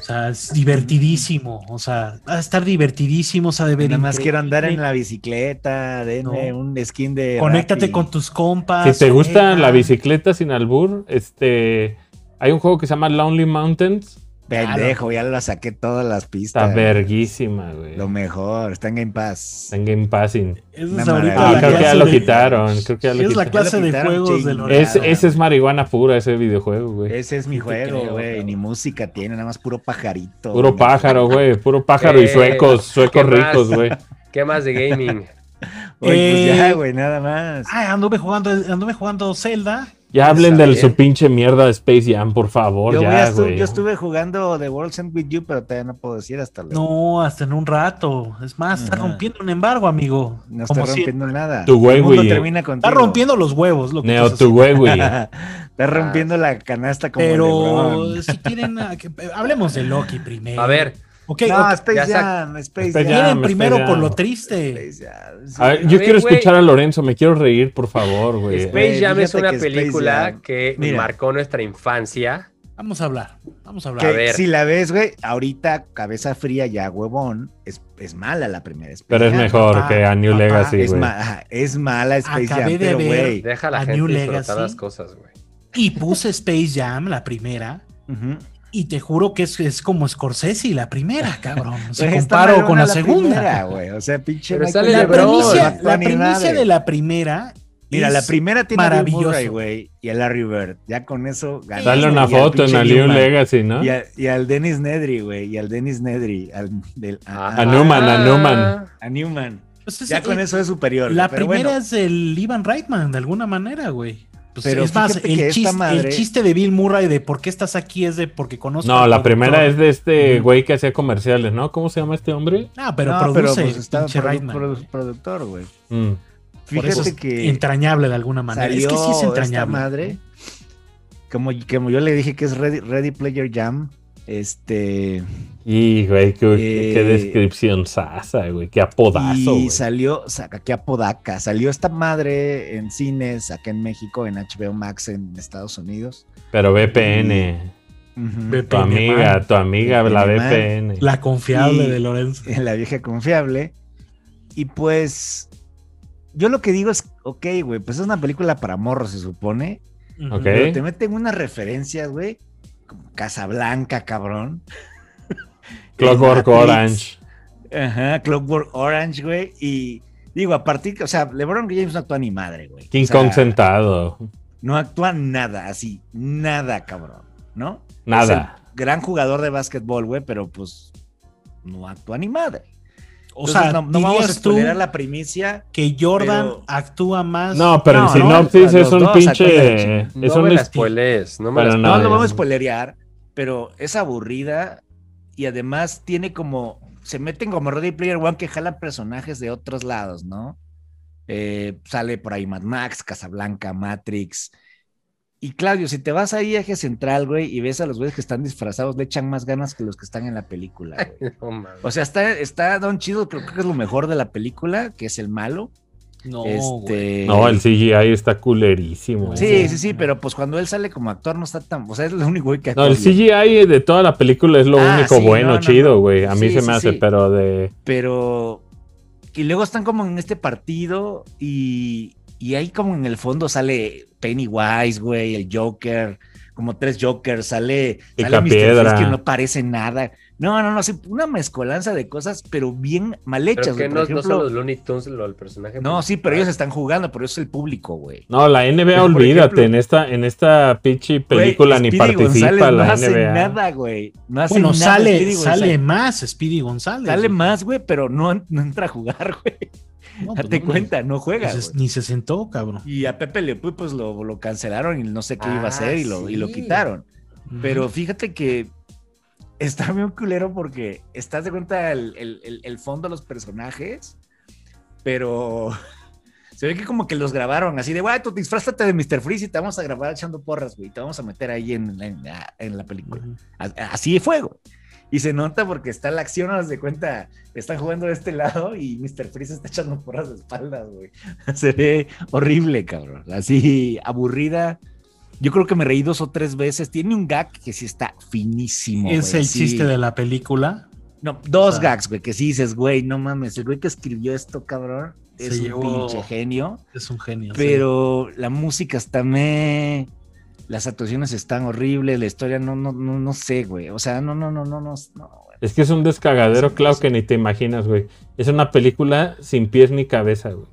O sea, es divertidísimo. O sea, va a estar divertidísimo. O sea, de ver. Nada más quiero andar en la bicicleta, denme un skin de. Conéctate con tus compas. Si te gusta la bicicleta sin albur, este. Hay un juego que se llama Lonely Mountains Pendejo, ya la saqué todas las pistas. Está verguísima, güey. Lo mejor, está en Game Pass. Está en Game Pass. Ah, creo que ya lo quitaron. Creo que ya lo es la clase de juegos del es, Ese es marihuana pura, ese videojuego, güey. Ese es mi juego, güey. Ni música tiene, nada más puro pajarito. Puro pájaro, güey. Puro pájaro y eh, suecos, suecos ricos, güey. ¿Qué más de gaming? Oye, pues ya, eh, güey, nada más. Ay, anduve jugando, anduve jugando Zelda. Ya hablen de su pinche mierda de Space Jam, por favor. Yo, ya, estuve, yo estuve jugando The World's End With You, pero todavía no puedo decir hasta luego. No, hasta en un rato. Es más, está rompiendo un embargo, amigo. No está rompiendo nada. Tu güey, güey. Está rompiendo los huevos. Lo que Neo, tu güey, güey. está rompiendo la canasta como Pero si quieren, hablemos de Loki primero. A ver, Ok, no, Space Jam, Space Jam. Vienen primero por lo triste. a ver, yo quiero escuchar a Lorenzo, me quiero reír, por favor, güey. Space Jam es una película que marcó nuestra infancia. Vamos a hablar, vamos a hablar. a ver. Si la ves, güey, ahorita, cabeza fría, ya huevón, es, es mala la primera Space Pero es mejor que a New Legacy, güey. Es, ma es, mala Space Jam, pero güey. Deja a la gente New Legacy, las cosas, güey. Y puse Space Jam, la primera. Y te juro que es, es como Scorsese, la primera, cabrón. Se comparo con la, segunda. o sea, pinche la, primicia, la primicia de la primera. Mira, la primera tiene maravilloso, güey, y el Larry Bird. Ya con eso Dale una foto en el Legacy, ¿no? Y, al Dennis Nedry, güey, y al Dennis Nedry. Al, a, Newman, a Newman. A Newman. Pues ya con eso es superior. La primera es el Ivan Reitman, de alguna manera, güey. Pues pero es más, el chiste, de Bill Murray de por qué estás aquí es de porque conozco. No, la primera es de este güey que hacía comerciales, ¿no? ¿Cómo se llama este hombre? Ah, pero produce. Pero, pues, productor, güey. Mm. Fíjate que. Entrañable de alguna manera. Es que sí es entrañable. madre. como, como yo le dije que es Ready, Ready Player Jam, este. Y, güey, qué, eh, descripción sasa, güey, qué apodazo. Y salió, qué apodaca. Salió esta madre en cines acá en México, en HBO Max en Estados Unidos. Pero VPN. tu amiga, tu amiga, la VPN. La confiable de Lorenzo. La vieja confiable. Y pues, yo lo que digo es, ok, güey, pues es una película para morros, se supone. Ok. Pero te meten unas referencias, güey, Casablanca, cabrón. Clockwork Orange. Ajá, Clockwork Orange, güey. Y digo, a partir, o sea, LeBron James no actúa ni madre, güey. King Kong sentado. No actúa nada, así, nada, cabrón, ¿no? Nada. gran jugador de básquetbol, güey, pero pues no actúa ni madre. O sea, no, vamos a spoilerar la primicia. Que Jordan actúa más. No, pero en sinopsis es un pinche. Es no un no me no, no lo vamos a spoilerear, pero es aburrida y además tiene como. Se meten como Ready Player One que jalan personajes de otros lados, ¿no? Eh, sale por ahí Mad Max, Casablanca, Matrix. Y Claudio, si te vas ahí a eje central, güey, y ves a los güeyes que están disfrazados, le echan más ganas que los que están en la película, güey. o sea, está, está Don Chido, creo que es lo mejor de la película, que es el malo. No, este... no, el CGI está culerísimo. Sí, sí, sí, pero pues cuando él sale como actor no está tan, o sea, es lo único güey que No, el CGI de toda la película es lo ah, único bueno, chido, güey. A mí se me hace, pero de Pero y luego están como en este partido y, y ahí como en el fondo sale Pennywise, güey, el Joker, como tres Jokers, sale, sale Mr. que no parece nada. No, no, no, sí, una mezcolanza de cosas, pero bien mal hechas. Pero que no, ejemplo, no son los Looney Tunes lo, el personaje. No, sí, pero ellos están jugando, pero eso es el público, güey. No, la NBA, olvídate, en esta, en esta pinche película ni participa la no Hace nada, güey. No hace bueno, nada, sale, sale más Speedy González. Sale más, güey, pero no, no entra a jugar, güey. No, pues Date cuenta, no juega. ni se sentó, cabrón. Y a Pepe Le pues lo, lo cancelaron y no sé qué iba a hacer y lo, y lo quitaron. Pero fíjate que está muy culero porque estás de cuenta el, fondo de los personajes, pero se ve que como que los grabaron así de, güey, tú disfrázate de Mr. Freeze y te vamos a grabar echando porras, güey, te vamos a meter ahí en, la película. Así de fuego. Y se nota porque está la acción, haz de cuenta, están jugando de este lado y Mr. Freeze está echando porras de espaldas, güey. Se ve horrible, cabrón. Así aburrida. Yo creo que me reí dos o tres veces. Tiene un gag que sí está finísimo. ¿Es el chiste de la película? No, dos gags, güey, que sí dices, güey, no mames, el güey que escribió esto, cabrón, es un pinche genio. Es un genio. Pero la música está me las actuaciones están horribles, la historia no, no, no, no sé, güey. O sea, no, no, no, no, no. Es que es un descagadero, claro que ni te imaginas, güey. Es una película sin pies ni cabeza, güey.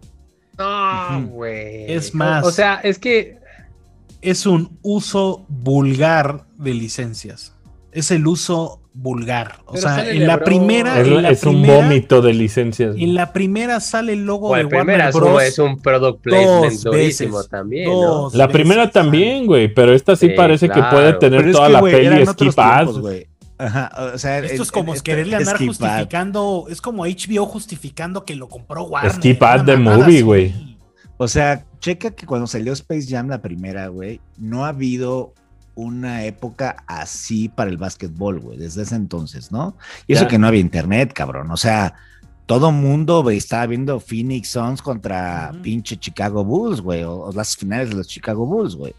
No, güey. Es más. O sea, es que. Es un uso vulgar de licencias. Es el uso vulgar. O sea, en la primera. Es, un vómito de licencias. En la primera sale el logo de Warner Bros. Es un product placement durísimo también. La primera también, güey, pero esta sí, parece que puede tener toda la peli skip ads. Ajá, o sea, esto es como quererle andar justificando, es como HBO justificando que lo compró Warner. Skip ad de movie, güey. O sea, checa que cuando salió Space Jam la primera, güey, no ha habido una época así para el básquetbol, güey, desde ese entonces, ¿no? Y eso que no había internet, cabrón. O sea, todo mundo estaba viendo Phoenix Suns contra pinche Chicago Bulls, güey, o, las finales de los Chicago Bulls, güey.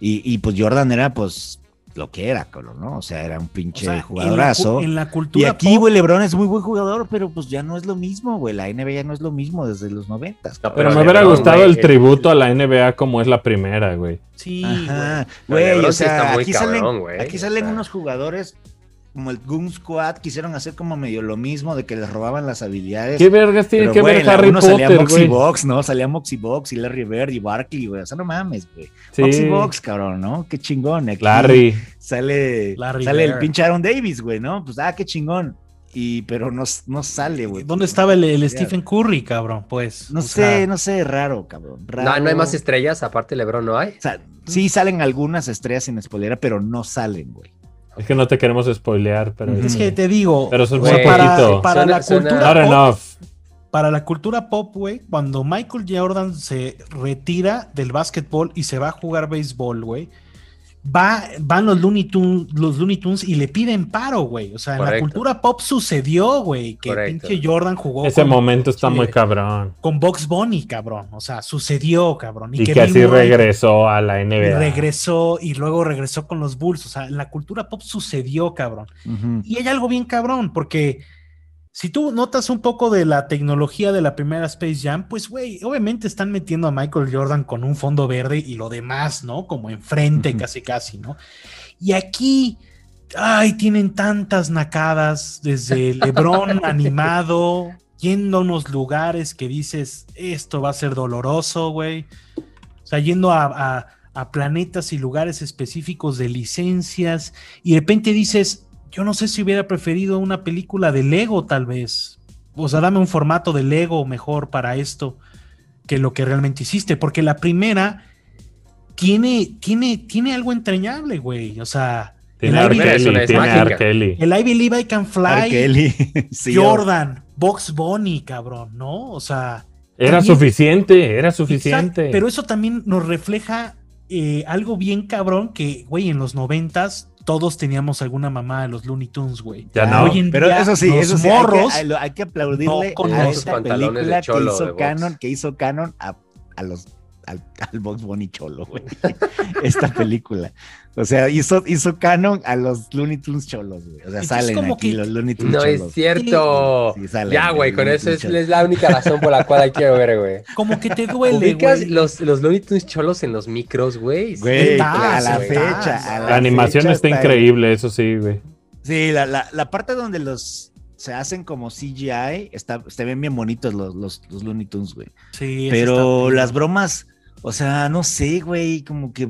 Y, y, pues Jordan era, pues, lo que era, ¿no? O sea, era un pinche jugadorazo. En la, cultura. Y aquí, güey, LeBron es muy buen jugador, pero pues ya no es lo mismo, güey. La NBA ya no es lo mismo desde los noventas. pero, me hubiera gustado el tributo a la NBA como es la primera, güey. Sí, güey. o sea, aquí salen, aquí salen unos jugadores como el Goon Squad quisieron hacer como medio lo mismo de que les robaban las habilidades. ¿Qué vergas tiene que ver Harry Potter, salía Moxie Box, ¿no? Salía Moxie Box y Larry Bird y Barkley, güey. O sea, no mames, güey. Sí. Moxie Box, cabrón, ¿no? Qué chingón. Aquí Larry. Sale, sale el pinche Aaron Davis, güey, ¿no? Pues, ah, qué chingón. Y, pero no, no sale, güey. ¿Dónde estaba el, Stephen Curry, cabrón? Pues. No sé, no sé, raro, cabrón. No, no hay más estrellas, aparte LeBron no hay. O sea, sí salen algunas estrellas sin spoilera, pero no salen, güey. Es que no te queremos spoilear, pero. Es que te digo. Pero eso es muy para, para la cultura. Pop, Para la cultura pop, güey, cuando Michael Jordan se retira del básquetbol y se va a jugar béisbol, güey, va, van los Looney, Tunes, los Looney Tunes y le piden paro, güey. O sea, en la cultura pop sucedió, güey, que pinche Jordan jugó. Ese momento está muy cabrón. Con Box Bunny, cabrón. O sea, sucedió, cabrón. Y, que, así regresó a la NBA. regresó y luego regresó con los Bulls. O sea, en la cultura pop sucedió, cabrón. Y hay algo bien cabrón, porque si tú notas un poco de la tecnología de la primera Space Jam, pues, güey, obviamente están metiendo a Michael Jordan con un fondo verde y lo demás, ¿no? Como enfrente, casi, casi, ¿no? Y aquí, ay, tienen tantas nacadas, desde LeBron animado, yendo a unos lugares que dices, esto va a ser doloroso, güey. O sea, yendo a, a planetas y lugares específicos de licencias, y de repente dices, yo no sé si hubiera preferido una película de Lego, tal vez. O sea, dame un formato de Lego mejor para esto que lo que realmente hiciste, porque la primera tiene, tiene, tiene algo entrañable, güey. O sea, tiene el, Kelly, tiene el I Believe I Can Fly, Jordan, Box Bunny, cabrón, ¿no? O sea. Era suficiente, era suficiente. pero eso también nos refleja eh, algo bien cabrón que, güey, en los noventas todos teníamos alguna mamá de los Looney Tunes, güey. Ya no. pero eso sí, eso sí, morros, hay, que, aplaudirle a esta película que hizo Canon, que hizo Canon a, a los al, al Box Bunny Cholo, güey. Esta película. O sea, hizo, hizo canon a los Looney Tunes cholos, güey. O sea, salen aquí los Looney Tunes no cholos. No es cierto. ya, güey, con eso es, la única razón por la cual hay que ver, güey. Como que te duele, güey. Los, los Looney Tunes cholos en los micros, güey. Güey, a la fecha. la, animación está, increíble, eso sí, güey. Sí, la, la, la parte donde los se hacen como CGI, está, se ven bien bonitos los, los, los Looney Tunes, güey. Sí, Pero las bromas o sea, no sé, güey, como que.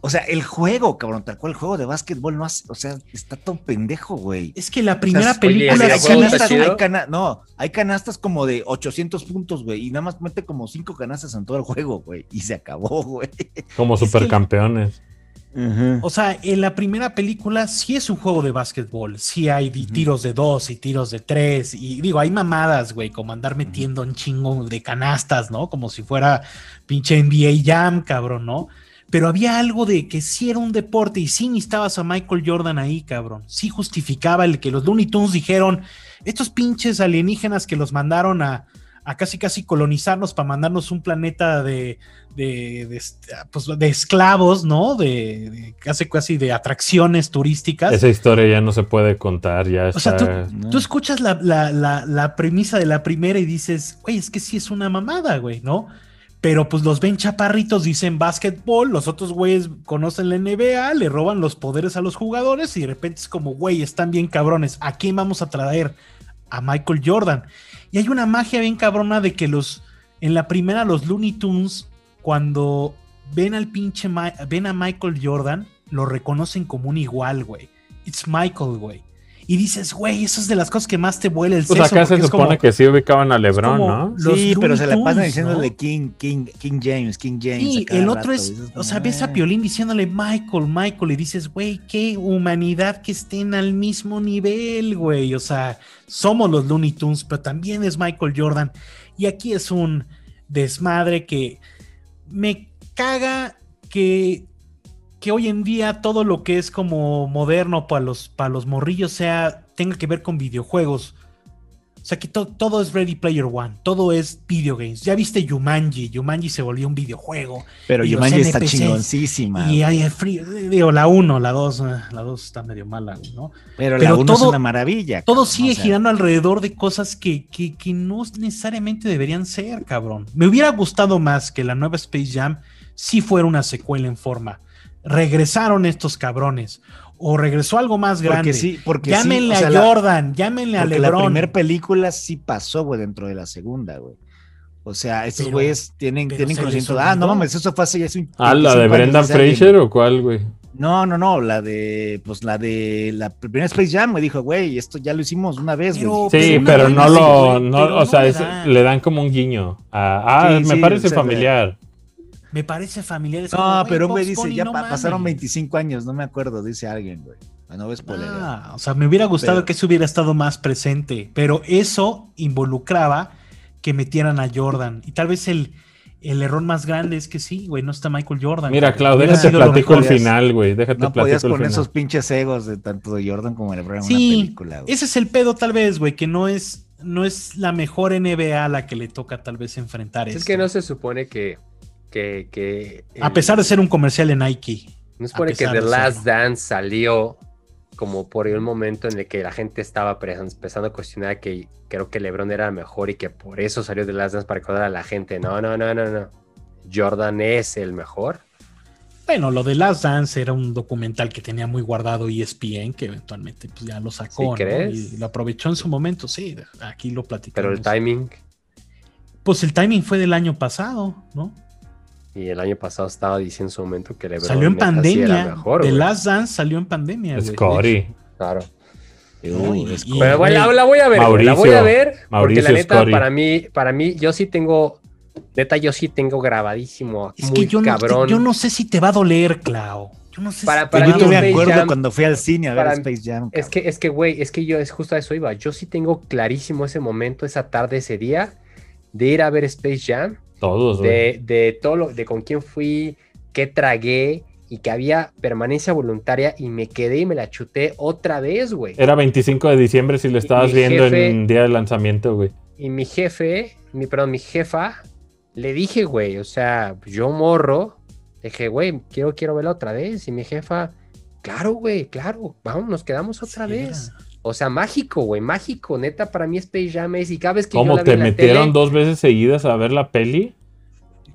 O sea, el juego, cabrón, tal cual el juego de básquetbol no hace, o sea, está todo pendejo, güey. Es que la primera película hay canastas, hay cana no, hay canastas como de 800 puntos, güey, y nada más mete como cinco canastas en todo el juego, güey, y se acabó, güey. Como supercampeones. O sea, en la primera película sí es un juego de básquetbol, sí hay tiros de dos y tiros de tres, y digo, hay mamadas, güey, como andar metiendo un chingo de canastas, ¿no? Como si fuera pinche NBA Jam, cabrón, ¿no? Pero había algo de que sí era un deporte y sí necesitabas a Michael Jordan ahí, cabrón. Sí justificaba el que los Looney Tunes dijeron, estos pinches alienígenas que los mandaron a, a casi casi colonizarnos para mandarnos un planeta de, de, pues, de esclavos, ¿no? De, casi casi de atracciones turísticas. Esa historia ya no se puede contar, ya O sea, tú, escuchas la, la, premisa de la primera y dices, güey, es que sí es una mamada, güey, ¿no? Pero pues los ven chaparritos, dicen básquetbol, los otros güeyes conocen la NBA, le roban los poderes a los jugadores y de repente es como, güey, están bien cabrones, ¿a quién vamos a traer? A Michael Jordan. Y hay una magia bien cabrona de que los, en la primera los Looney Tunes cuando ven al pinche, ven a Michael Jordan, lo reconocen como un igual, güey. It's Michael, güey. Y dices, güey, eso es de las cosas que más te vuela el Pues acá se supone que sí ubicaban a LeBron, ¿no? Sí, pero se la pasan diciéndole King, King, King James, King James. Sí, el otro es, o sea, ves a Piolín diciéndole Michael, Michael, y dices, güey, qué humanidad que estén al mismo nivel, güey. O sea, somos los Looney Tunes, pero también es Michael Jordan. Y aquí es un desmadre que me caga que, que hoy en día todo lo que es como moderno para los, para los morrillos sea, tenga que ver con videojuegos. O sea que todo es Ready Player One, todo es video games. Ya viste Yumanji, Yumanji se volvió un videojuego. Pero Yumanji está chingoncísima. Y hay digo, la 1, la 2, eh, la 2 está medio mala, ¿no? Pero, la 1 es una maravilla. Todo sigue girando alrededor de cosas que, que, que no necesariamente deberían ser, cabrón. Me hubiera gustado más que la nueva Space Jam si fuera una secuela en forma. Regresaron estos cabrones o regresó algo más grande. Porque sí, porque llámenle a Jordan, llámenle a LeBron. La primera película sí pasó, güey, dentro de la segunda, güey. O sea, estos güeyes tienen, tienen conocimiento. Ah, no mames, eso fue hace ya Ah, la de Brendan Fraser o cuál, güey. No, no, no, la de, pues la de la primera Space Jam me dijo, güey, esto ya lo hicimos una vez, güey. Sí, pero, no lo, no, o sea, le dan como un guiño. ah, me parece familiar me parece familiar. no, pero un güey dice, ya pasaron 25 años, no me acuerdo, dice alguien, güey. No ves ah, o sea, me hubiera gustado que eso hubiera estado más presente, pero eso involucraba que metieran a Jordan y tal vez el, el error más grande es que sí, güey, no está Michael Jordan. Mira, Claudio, déjate platico el final, güey. Déjate no podías poner esos pinches egos de tanto de Jordan como de LeBron en una película. Güey. Ese es el pedo, tal vez, güey, que no es, no es la mejor NBA a la que le toca tal vez enfrentar. Es que no se supone que. Que, a pesar de ser un comercial en Nike. No se supone que The Last Dance salió como por un momento en el que la gente estaba empezando a cuestionar que creo que LeBron era mejor y que por eso salió de las Dance para recordar a la gente. No, no, no, no, no. Jordan es el mejor. Bueno, lo de Last Dance era un documental que tenía muy guardado ESPN, que eventualmente pues, ya lo sacó y lo aprovechó en su momento. Sí, aquí lo platicamos. Pero el timing. Pues el timing fue del año pasado, ¿no? Y el año pasado estaba diciendo en su momento que LeBron salió en pandemia. Mejor, The Last Dance salió en pandemia. Scotty. Claro. pero bueno, la, voy a ver, la voy a ver, porque la neta, para mí, para mí, yo sí tengo, neta, yo sí tengo grabadísimo, es muy que yo cabrón. No, yo no sé si te va a doler, Clau. Yo no sé para, si yo me acuerdo cuando fui al cine a ver Space Jam. Es que, es que, güey, es que yo, es justo a eso iba. Yo sí tengo clarísimo ese momento, esa tarde, ese día, de ir a ver Space Jam todos, de, de, todo lo, de con quién fui, qué tragué y que había permanencia voluntaria y me quedé y me la chuté otra vez, güey. Era 25 de diciembre si lo estabas viendo en día de lanzamiento, güey. Y mi jefe, mi, perdón, mi jefa, le dije, güey, o sea, yo morro, dije, güey, quiero, quiero verla otra vez. Y mi jefa, claro, güey, claro, vamos, nos quedamos otra vez. O sea, mágico, güey, mágico. Neta, para mí Space Jam es. Y cada vez que ¿Cómo te metieron dos veces seguidas a ver la peli?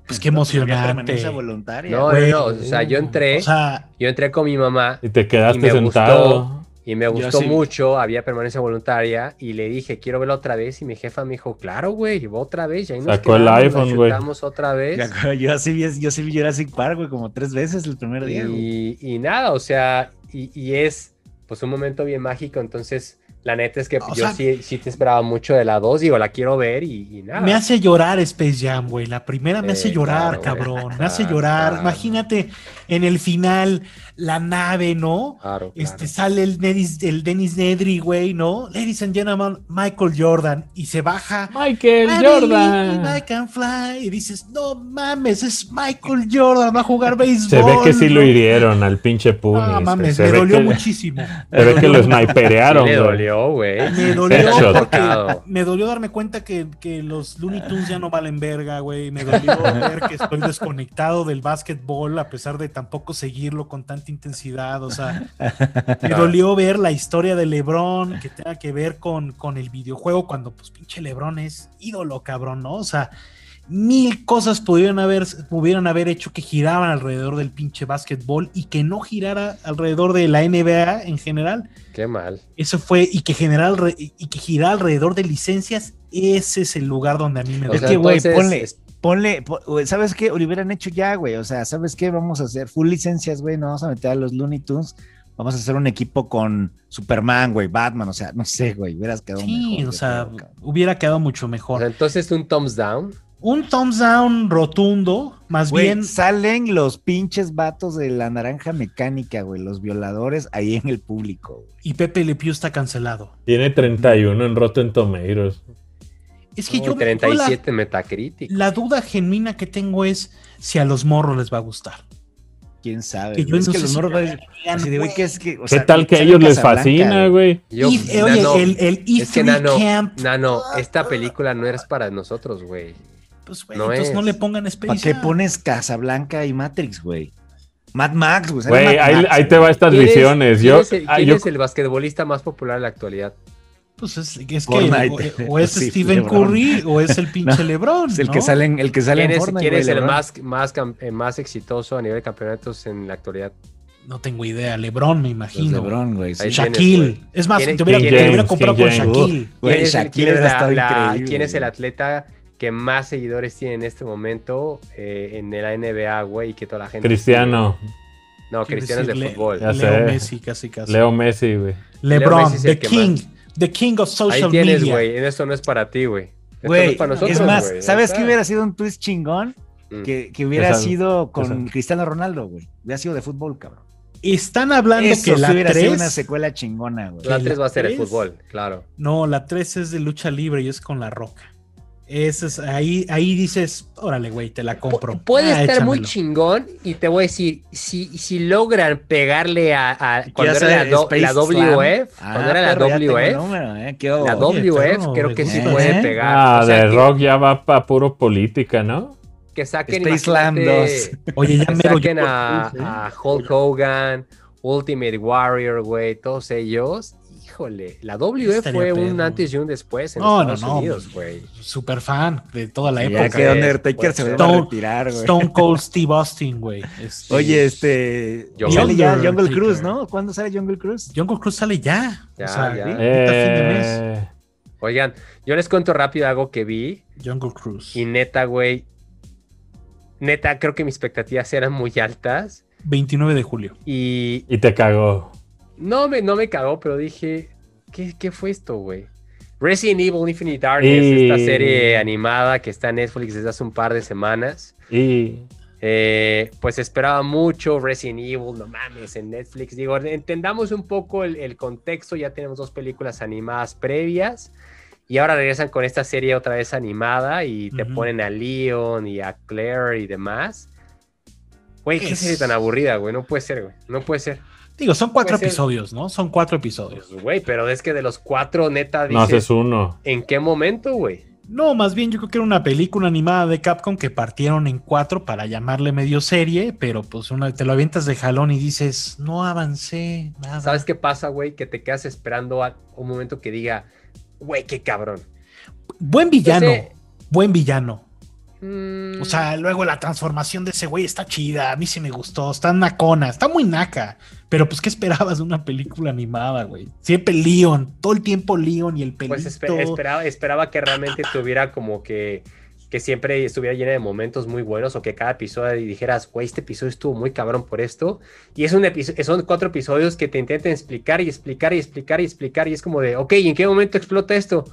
Pues qué emocionante. Voluntaria, no, no, no, o sea, yo entré, yo entré con mi mamá. Y te quedaste sentado. y me gustó mucho, había permanencia voluntaria y le dije, quiero verla otra vez y mi jefa me dijo, claro, güey, otra vez. Y ahí nos Sacó el iPhone, güey. otra vez. Yo sí vi, yo sí vi Jurassic Park, güey, como tres veces el primer día. Y, y nada, o sea, y, y es pues un momento bien mágico, entonces la neta es que yo sí, sí, te esperaba mucho de la 2, digo, la quiero ver y, nada. Me hace llorar Space Jam, güey. La primera me hace llorar, cabrón. Me hace llorar. Imagínate en el final la nave, ¿no? Claro, Este, sale el, el Dennis Nedry, güey, ¿no? Ladies and gentlemen, Michael Jordan. Y se baja. Michael Jordan. I can fly. Y dices, no mames, es Michael Jordan, va a jugar béisbol. Se ve que sí lo hirieron al pinche Punis. No mames, me dolió muchísimo. Se ve que lo sniperearon. Me dolió, güey. Me dolió porque me dolió darme cuenta que, que los Looney Tunes ya no valen verga, güey. Me dolió ver que estoy desconectado del básquetbol a pesar de tampoco seguirlo con tanta intensidad, o sea, me dolió ver la historia de Lebron que tenga que ver con, con el videojuego cuando pues pinche Lebron es ídolo, cabrón, ¿no? O sea, mil cosas pudieron haber, pudieron haber hecho que giraban alrededor del pinche básquetbol y que no girara alrededor de la NBA en general. Qué mal. Eso fue, y que general y que girara alrededor de licencias, ese es el lugar donde a mí me o Es que, güey, ponle, ponle, ¿sabes qué? Hubieran hecho ya, güey. O sea, ¿sabes qué? Vamos a hacer full licencias, güey. No vamos a meter a los Looney Tunes. Vamos a hacer un equipo con Superman, güey, Batman. O sea, no sé, güey. Hubieras quedado sí, mejor. o sea, hubiera quedado mucho mejor. entonces, un thumbs down. Un thumbs down rotundo, más bien. Salen los pinches vatos de la naranja mecánica, güey, los violadores ahí en el público. Y Pepe Le Pew está cancelado. Tiene 31 en Rotten Tomatoes. Es que yo 37 Metacritic. La duda genuina que tengo es si a los morros les va a gustar. Quién sabe. Que yo es que los morros así de, ¿qué, es que, o ¿Qué tal que a ellos les fascina, güey? Eh, oye, el, el es que nano, Camp. Nano, esta película no es para nosotros, güey. Pues, güey, no entonces no le pongan Space ¿Para qué pones Casablanca y Matrix, güey? Mad Max, güey. Güey, ahí, ahí, te va estas visiones. ¿Quién, yo, es, el, ah, ¿quién es el basquetbolista más popular en la actualidad? Pues es, es que o, es Stephen Curry o es el pinche LeBron. el que sale en, el que sale ¿Quién en es, ¿quién es el más, más, eh, más exitoso a nivel de campeonatos en la actualidad? No tengo idea. LeBron, me imagino. LeBron, güey. Shaquille. Es más, te hubiera, te hubiera comprado con Shaquille. ¿Quién, es, Shaquille ¿quién, es la, ¿Quién es el atleta que más seguidores tiene en este momento eh, en la NBA, güey? Y que toda la gente. Cristiano. No, Cristiano es de fútbol. Leo Messi, casi, casi. Leo Messi, güey. LeBron, The King. The King of Social Ahí tienes, güey. Esto no es para ti, güey. Güey, es más, ¿sabes qué hubiera sido un twist chingón? Mm. Que, que, hubiera sido con Cristiano Ronaldo, güey. Hubiera sido de fútbol, cabrón. Están hablando que la hubiera 3 sido una secuela chingona, güey. La 3 va a ser el fútbol, claro. No, la 3 es de lucha libre y es con la roca. Es, ahí, ahí dices, órale, güey, te la compro. puede ah, estar muy chingón y te voy a decir, si, si logran pegarle a, cuando era la, WF, ah, cuando era la WF, la WF creo que sí puede pegar. Ah, de Rock ya va para puro política, ¿no? Que saquen Space Slam 2. Oye, ya me saquen a, a Hulk Hogan, Ultimate Warrior, güey, todos ellos híjole, la WF fue un antes y un después en Estados Unidos, güey. Super fan de toda la época. que Undertaker se va a retirar, güey. Stone Cold Steve Austin, güey. Este, Oye, este. Sale ya Jungle Cruise, ¿no? ¿Cuándo sale Jungle Cruise? Jungle Cruise sale ya. Ya, o sea, ya. Eh... Oigan, yo les cuento rápido algo que vi. Jungle Cruise. Y neta, güey. Neta, creo que mis expectativas eran muy altas. 29 de julio. Y. Y te cagó. No me, no me cagó, pero dije, ¿qué, qué fue esto, güey? Resident Evil Infinite Darkness, esta serie animada que está en Netflix desde hace un par de semanas. Y... Eh, pues esperaba mucho Resident Evil, no mames, en Netflix. Digo, entendamos un poco el, contexto, ya tenemos dos películas animadas previas y ahora regresan con esta serie otra vez animada y te ponen a Leon y a Claire y demás. Güey, qué serie tan aburrida, güey, no puede ser, güey, no puede ser. Digo, son cuatro episodios, ¿no? Son cuatro episodios. Pues, güey, pero es que de los cuatro, neta, dices, No haces uno. ¿En qué momento, güey? No, más bien yo creo que era una película animada de Capcom que partieron en cuatro para llamarle medio serie, pero pues una, te lo avientas de jalón y dices, no avancé, nada. ¿Sabes qué pasa, güey? Que te quedas esperando a un momento que diga, güey, qué cabrón. Buen villano, buen villano. O sea, luego la transformación de ese güey está chida. A mí sí me gustó. Está nacona. Está muy naca. Pero pues, ¿qué esperabas de una película animada, güey? Siempre Leon. Todo el tiempo Leon y el pelito. Pues esperaba, esperaba que realmente tuviera como que que siempre estuviera llena de momentos muy buenos o que cada episodio dijeras, güey, este episodio estuvo muy cabrón por esto. Y es un episodio, son cuatro episodios que te intentan explicar y explicar y explicar y explicar y es como de, ok, ¿y en qué momento explota esto?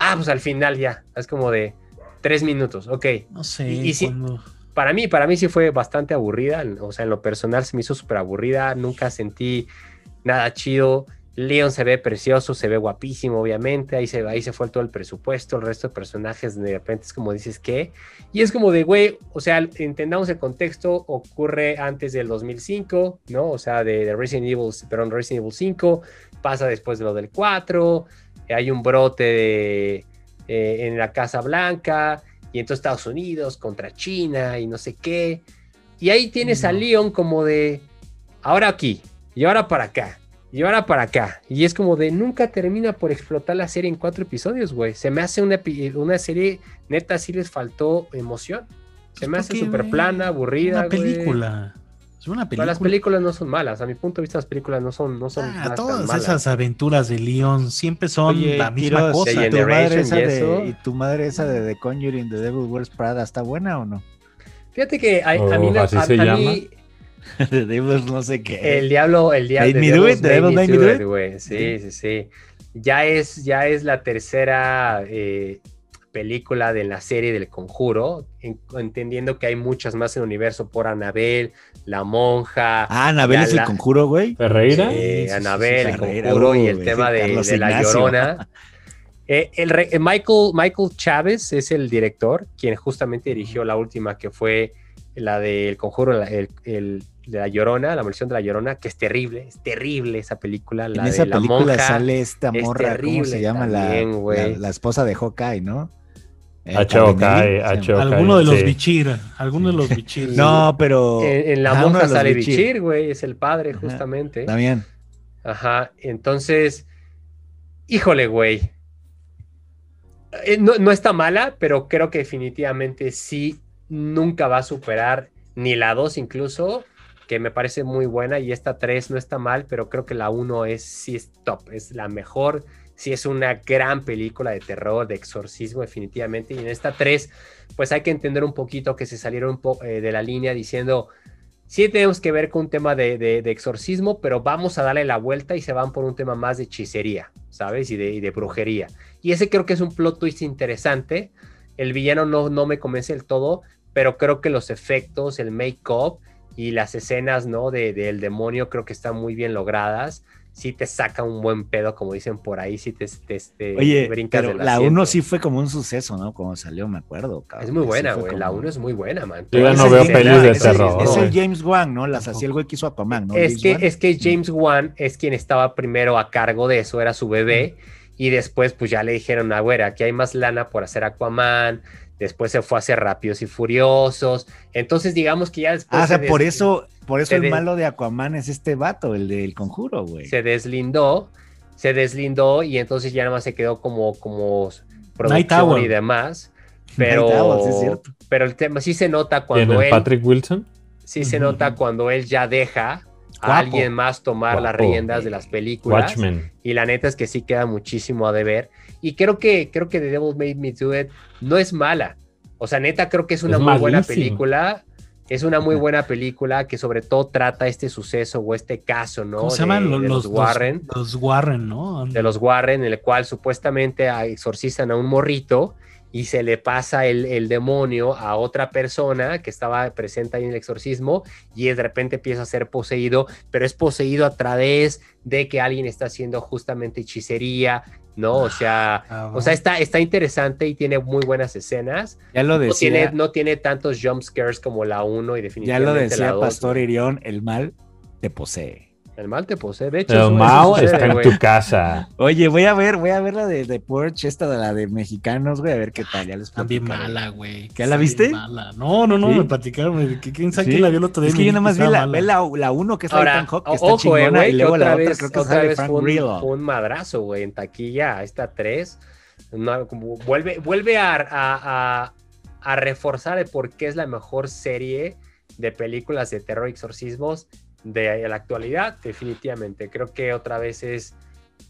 Ah, pues al final ya. Es como de, Tres minutos, ok. No sé. Y, para mí, para mí sí fue bastante aburrida. O sea, en lo personal se me hizo súper aburrida. Nunca sentí nada chido. Leon se ve precioso, se ve guapísimo, obviamente. Ahí se, ahí se fue todo el presupuesto. El resto de personajes, de repente, es como dices que. Y es como de, güey, o sea, entendamos el contexto. Ocurre antes del 2005, ¿no? O sea, de, Resident Evil, perdón, Resident Evil 5. Pasa después de lo del 4. Hay un brote de eh, en la Casa Blanca, y entonces Estados Unidos contra China y no sé qué. Y ahí tienes a Leon como de, ahora aquí, y ahora para acá, y ahora para acá. Y es como de, nunca termina por explotar la serie en cuatro episodios, güey. Se me hace una, una serie, neta, sí les faltó emoción. Se me hace súper plana, aburrida. Una película. Las películas no son malas. A mi punto de vista, las películas no son, no son ah, todas esas aventuras de Leon siempre son la misma cosa. ¿Y tu, madre esa de, ¿Y tu madre esa de The Conjuring, The Devil Wears Prada, está buena o no? Fíjate que a, a mí, oh, se a, mí The Devil no sé qué. El diablo, el diablo. Me do it, The Devil made me do it. Sí, sí, sí. Ya es, ya es la tercera eh, película de la serie del conjuro, entendiendo que hay muchas más en el universo por Anabel, la monja. Ah, Anabel es el conjuro, güey. Ferreira. Anabel, el conjuro y el tema de, la llorona. Eh, el, eh, Michael, Michael Chávez es el director, quien justamente dirigió la última que fue la del conjuro, el, de la Llorona, la maldición de la Llorona, que es terrible, es terrible esa película. La en esa película sale esta morra, ¿cómo se llama? la, la, esposa de Hawkeye, ¿no? Eh, alguno de los Bichir, alguno de los Bichir. no, pero. En, la monja sale Bichir, güey, es el padre, justamente. También. Ajá, entonces. Híjole, güey. Eh, no, no, está mala, pero creo que definitivamente sí nunca va a superar ni la 2 incluso, que me parece muy buena, y esta 3 no está mal, pero creo que la 1 es sí es top, es la mejor sí es una gran película de terror, de exorcismo definitivamente. Y en esta 3, pues hay que entender un poquito que se salieron eh, de la línea diciendo, sí tenemos que ver con un tema de, exorcismo, pero vamos a darle la vuelta y se van por un tema más de hechicería, ¿sabes? Y de, brujería. Y ese creo que es un plot twist interesante. El villano no, no me convence del todo, pero creo que los efectos, el make-up y las escenas, ¿no? De, del demonio creo que están muy bien logradas sí te saca un buen pedo, como dicen por ahí, sí te, te, te Oye, pero la 1 sí fue como un suceso, ¿no? Como salió, me acuerdo. Es muy buena, güey. La 1 es muy buena, man. Yo ya no veo pelis de terror. Es, el James Wan, ¿no? Las hacía el güey que hizo Aquaman, ¿no? Es que, es que James Wan es quien estaba primero a cargo de eso, era su bebé. Y después, pues ya le dijeron, ah, güey, aquí hay más lana por hacer Aquaman. Después se fue a hacer Rápidos y Furiosos. Entonces, digamos que ya después. Ah, o sea, por eso, por eso el malo de Aquaman es este vato, el del conjuro, güey. Se deslindó, se deslindó y entonces ya nada más se quedó como, como producción y demás. Pero, pero el tema sí se nota cuando él. Patrick Wilson? Sí se nota cuando él ya deja a alguien más tomar las riendas de las películas. Watchmen. Y la neta es que sí queda muchísimo a deber. Y creo que, creo que The Devil Made Me Do It no es mala. O sea, neta, creo que es una muy buena película. Es una muy buena película que sobre todo trata este suceso o este caso, ¿no? ¿Cómo se llaman los, Warren? Los, Warren, ¿no? De los Warren, en el cual supuestamente exorcizan a un morrito y se le pasa el, demonio a otra persona que estaba presente ahí en el exorcismo y de repente empieza a ser poseído, pero es poseído a través de que alguien está haciendo justamente hechicería, ¿no? O sea, ah, o sea está, está interesante y tiene muy buenas escenas. Ya lo decía. No tiene, no tiene tantos jump scares como la 1 y definitivamente Ya lo decía Pastor Irión, el mal te posee. El mal te posee, de hecho. El mal está en tu casa. Oye, voy a ver, voy a ver la de, de Porsche, esta de la de mexicanos, güey, a ver qué tal. Ya les También mala, güey. ¿Ya la viste? Mala. No, no, no, me platicaron. ¿Quién sabe quién la vio el otro día? Es que yo nada más vi la, la, uno que es Ahora, la Hawk, que está ojo, chingona, y luego la otra creo que otra vez fue un, fue un, madrazo, güey, en taquilla, esta 3. vuelve vuelve a, a, a reforzar el por qué es la mejor serie de películas de terror y exorcismos de la actualidad, definitivamente. Creo que otra vez es,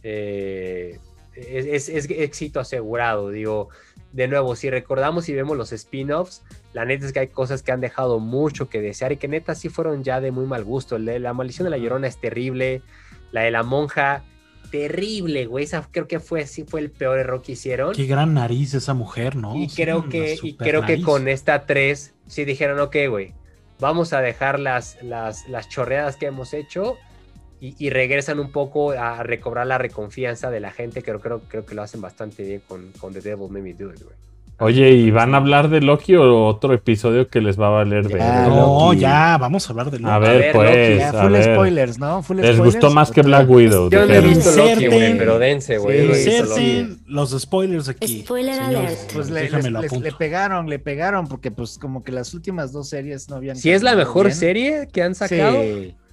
eh, es, éxito asegurado. Digo, de nuevo, si recordamos y vemos los spin-offs, la neta es que hay cosas que han dejado mucho que desear y que neta sí fueron ya de muy mal gusto. De la maldición de la llorona es terrible, la de la monja. Terrible, güey. Esa creo que fue, sí fue el peor error que hicieron. Qué gran nariz esa mujer, ¿no? Y creo que, y creo que con esta 3 sí dijeron, ok, güey, vamos a dejar las, las, las chorreadas que hemos hecho y, regresan un poco a recobrar la reconfianza de la gente, que creo, creo que lo hacen bastante bien con, con The Devil Made Me Do It, güey. Oye, ¿y van a hablar de Loki o otro episodio que les va a valer de No, ya, vamos a hablar de Loki. A ver, pues. full spoilers, ¿no? Full les gustó más que Black Widow. Yo no he visto Loki, güey, pero dense, güey. Sí, los spoilers aquí. Spoiler alert. Pues le, le, pegaron, le pegaron, porque pues como que las últimas dos series no habían. Si es la mejor serie que han sacado.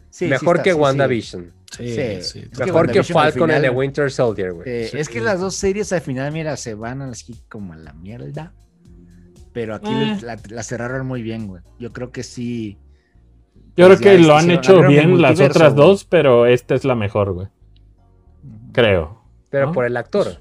Sí. Mejor que WandaVision. Sí, sí. Mejor que Falcon y The Winter Soldier, güey. Es que las dos series al final, mira, se van así como a la mierda. Pero aquí eh. la, cerraron muy bien, güey. Yo creo que sí. Yo creo que lo han hecho bien las otras dos, pero esta es la mejor, güey. Creo. Pero por el actor.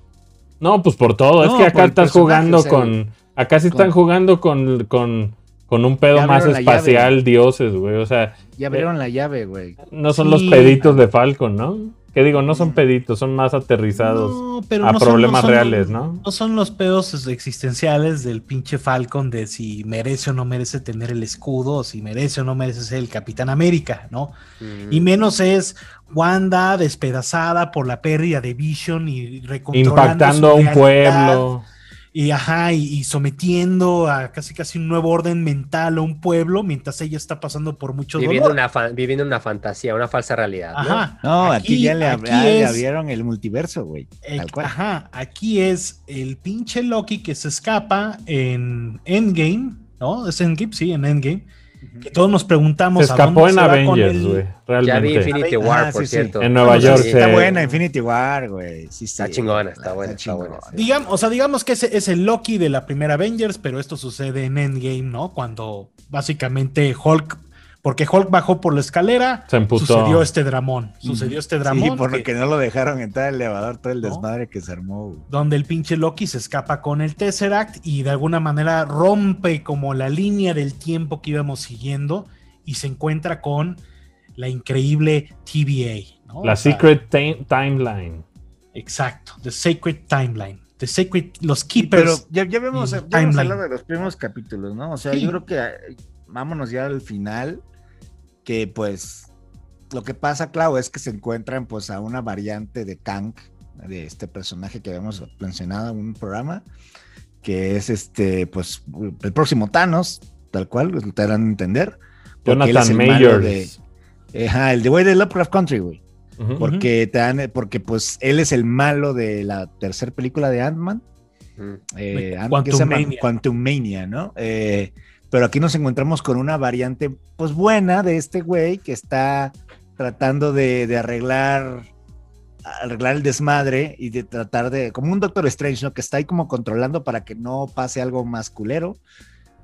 No, pues por todo. es que acá estás jugando con. Acá sí están jugando con, con con un pedo más espacial, dioses, güey. O sea. Ya abrieron la llave, güey. No son los peditos de Falcon, ¿no? Que digo, no son peditos, son más aterrizados a problemas reales, ¿no? No son los pedos existenciales del pinche Falcon de si merece o no merece tener el escudo, o si merece o no merece ser el Capitán América, ¿no? Mm. Y menos es Wanda despedazada por la pérdida de Vision y Impactando a un pueblo y ajá, y, sometiendo a casi casi un nuevo orden mental a un pueblo mientras ella está pasando por mucho viviendo Una viviendo una fantasía, una falsa realidad. Ajá. No, aquí, ya, le, abrieron el multiverso, güey. Ajá, aquí es el pinche Loki que se escapa en Endgame, ¿no? Es Endgame, sí, en Endgame que todos nos preguntamos. Se escapó en Avengers, güey. Ya vi Infinity War, ah, por cierto. En Nueva York. Está buena Infinity War, güey. Sí, está chingona, está buena, está, buena. Digamos, o sea, digamos que ese es el Loki de la primera Avengers, pero esto sucede en Endgame, ¿no? Cuando básicamente Hulk porque Hulk bajó por la escalera, Se sucedió este dramón. Sucedió este dramón. Sí, por que, no lo dejaron entrar al elevador, todo el desmadre que se armó. Donde el pinche Loki se escapa con el Tesseract y de alguna manera rompe como la línea del tiempo que íbamos siguiendo y se encuentra con la increíble TVA. La Secret Timeline. Exacto, The Sacred Timeline. The Sacred, los Keepers. pero ya, ya vemos, ya hablado de los primeros capítulos, ¿no? O sea, yo creo que vámonos ya al final, que pues lo que pasa, Clau, es que se encuentran pues a una variante de Kang, de este personaje que habíamos mencionado en un programa, que es este, pues, el próximo Thanos, tal cual, te darán a entender. Jonathan Majors. el de güey de Lovecraft Country, güey. Porque te dan, porque pues él es el malo de la tercera película de Ant-Man. Eh, Quantum, Mania. ¿no? Eh, pero aquí nos encontramos con una variante, pues buena de este güey que está tratando de, arreglar arreglar el desmadre y de tratar de, como un Doctor Strange, ¿no? Que está ahí como controlando para que no pase algo más culero.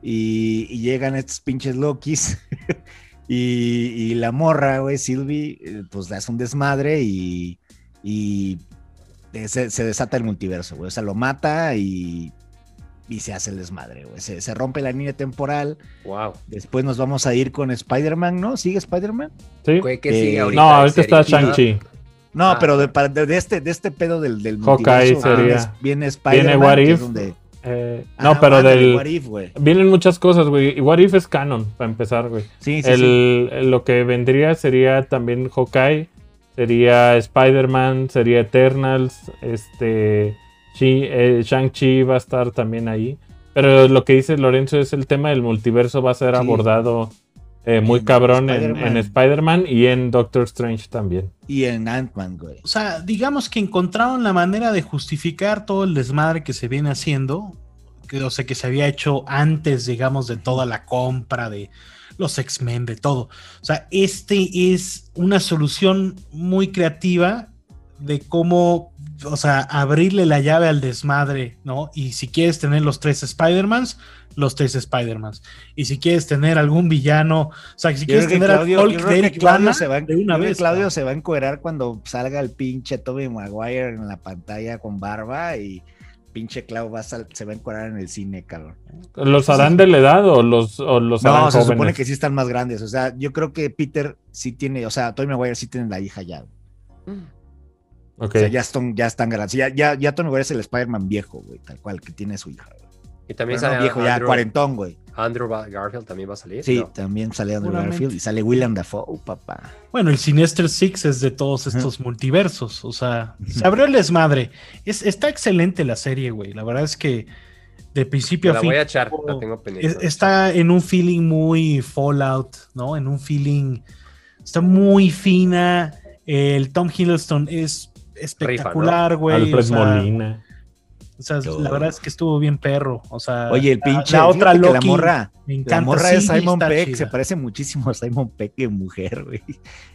Y, llegan estos pinches Lokis y, la morra, güey, Sylvie, eh, pues hace un desmadre y, y se, desata el multiverso, güey. O sea, lo mata y, y se hace el desmadre, güey. Se, se, rompe la línea temporal. Wow. Después nos vamos a ir con Spider-Man, ¿no? ¿Sigue Spider-Man? Sí. ¿Qué ahorita no, ahorita está Shang-Chi. No, ah. pero de, de, este, de este pedo del, del Hawkeye sería. Viene, Spider-Man. Viene What If. Eh, no, pero del. What if, vienen muchas cosas, güey. Y What If es canon, para empezar, güey. Sí, sí, sí. Lo que vendría sería también Hawkeye, sería Spider-Man, sería Eternals, este. Eh, Shang-Chi va a estar también ahí. Pero lo que dice Lorenzo es el tema del multiverso va a ser abordado eh, muy cabrón en, Spider-Man y en Doctor Strange también. Y en Ant-Man, güey. O sea, digamos que encontraron la manera de justificar todo el desmadre que se viene haciendo, que, o sea, que se había hecho antes, digamos, de toda la compra de los X-Men, de todo. O sea, este es una solución muy creativa de cómo, o sea, abrirle la llave al desmadre, ¿no? Y si quieres tener los tres Spider-Mans, los tres Spider-Mans. Y si quieres tener algún villano, o sea, si quieres tener Claudio, a Hulk Claudio se va, de una vez. Claudio se va a encuerar cuando salga el pinche Tobey Maguire en la pantalla con barba y pinche Clau va se va a encuadrar en el cine, cabrón. ¿Los harán de la edad o los, o los No, se supone que sí están más grandes. O sea, yo creo que Peter sí tiene, o sea, Tobey Maguire sí tiene la hija ya. Okay. O sea, ya están, ya están grandes. Ya, ya, ya Maguire es el Spider-Man viejo, güey, tal cual, que tiene su hija. Y también sale viejo ya, cuarentón, güey. Andrew Garfield también va a salir. Sí, también sale Andrew Garfield y sale William Dafoe, papá. Bueno, el Sinister Six es de todos estos multiversos. O sea, se abrió el desmadre. Es, está excelente la serie, güey. La verdad es que de principio a fin. La voy a echar, la tengo pendiente. está en un feeling muy Fallout, ¿no? En un feeling. Está muy fina. El Tom Hiddleston es espectacular, güey. Alfred Molina. O sea, la verdad es que estuvo bien perro. O sea, oye, el pinche. La, otra Loki, la morra. Me encanta. La morra de Simon Peck se parece muchísimo a Simon Peck que mujer, güey.